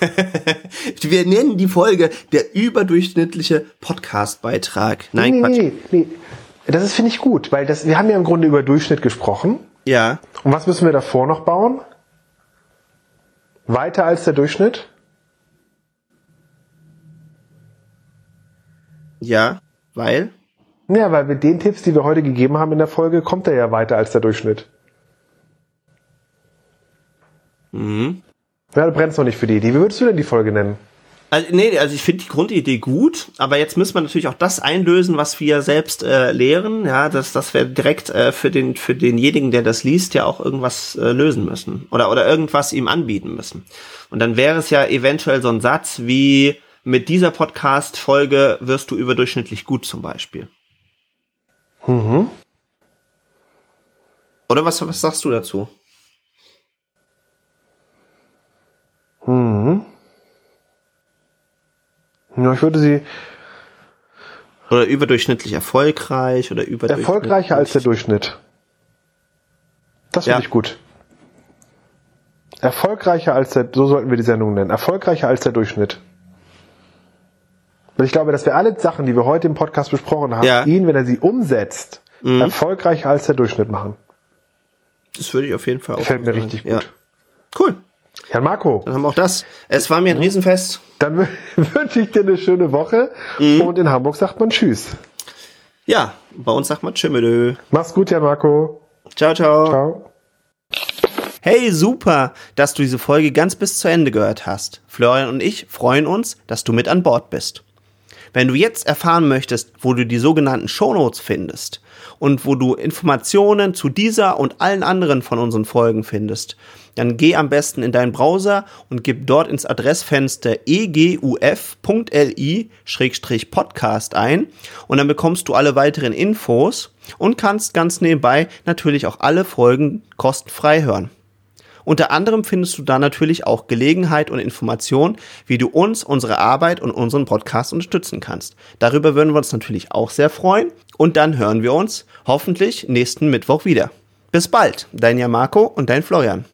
Wir nennen die Folge der überdurchschnittliche Podcast-Beitrag. Nein, nee, nee, nee. Das ist, finde ich gut, weil das, wir haben ja im Grunde über Durchschnitt gesprochen. Ja, Und was müssen wir davor noch bauen? Weiter als der Durchschnitt? ja, weil. Ja, weil mit den Tipps, die wir heute gegeben haben in der Folge, kommt er ja weiter als der Durchschnitt. Mhm. Ja, du brennst noch nicht für die Idee. Wie würdest du denn die Folge nennen? Also, nee, also ich finde die Grundidee gut, aber jetzt müssen wir natürlich auch das einlösen, was wir selbst äh, lehren, ja, dass, dass wir direkt äh, für den für denjenigen, der das liest, ja auch irgendwas äh, lösen müssen oder oder irgendwas ihm anbieten müssen. Und dann wäre es ja eventuell so ein Satz wie mit dieser Podcast-Folge wirst du überdurchschnittlich gut zum Beispiel. Mhm. Oder was, was sagst du dazu? Mhm. Ich würde sie oder überdurchschnittlich erfolgreich oder überdurchschnittlich erfolgreicher als der Durchschnitt. Das finde Ja. ich gut. Erfolgreicher als der, so sollten wir die Sendung nennen. Erfolgreicher als der Durchschnitt. Weil ich glaube, dass wir alle Sachen, die wir heute im Podcast besprochen haben, Ja. ihn, wenn er sie umsetzt, erfolgreicher als der Durchschnitt machen. Das würde ich auf jeden Fall auch Gefällt mir richtig Ja. gut. Cool. Jan Marco, Dann haben wir auch das. Es war mir ein Riesenfest. dann wü- wünsche ich dir eine schöne Woche Mhm. und in Hamburg sagt man Tschüss. Ja, bei uns sagt man Tschüss. Mach's gut, Jan Marco. Ciao, ciao. Ciao. Hey, super, dass du diese Folge ganz bis zu Ende gehört hast. Florian und ich freuen uns, dass du mit an Bord bist. Wenn du jetzt erfahren möchtest, wo du die sogenannten Shownotes findest und wo du Informationen zu dieser und allen anderen von unseren Folgen findest, dann geh am besten in deinen Browser und gib dort ins Adressfenster eguf.li-podcast ein und dann bekommst du alle weiteren Infos und kannst ganz nebenbei natürlich auch alle Folgen kostenfrei hören. Unter anderem findest du da natürlich auch Gelegenheit und Information, wie du uns, unsere Arbeit und unseren Podcast unterstützen kannst. Darüber würden wir uns natürlich auch sehr freuen. Und dann hören wir uns hoffentlich nächsten Mittwoch wieder. Bis bald, dein Jamarco und dein Florian.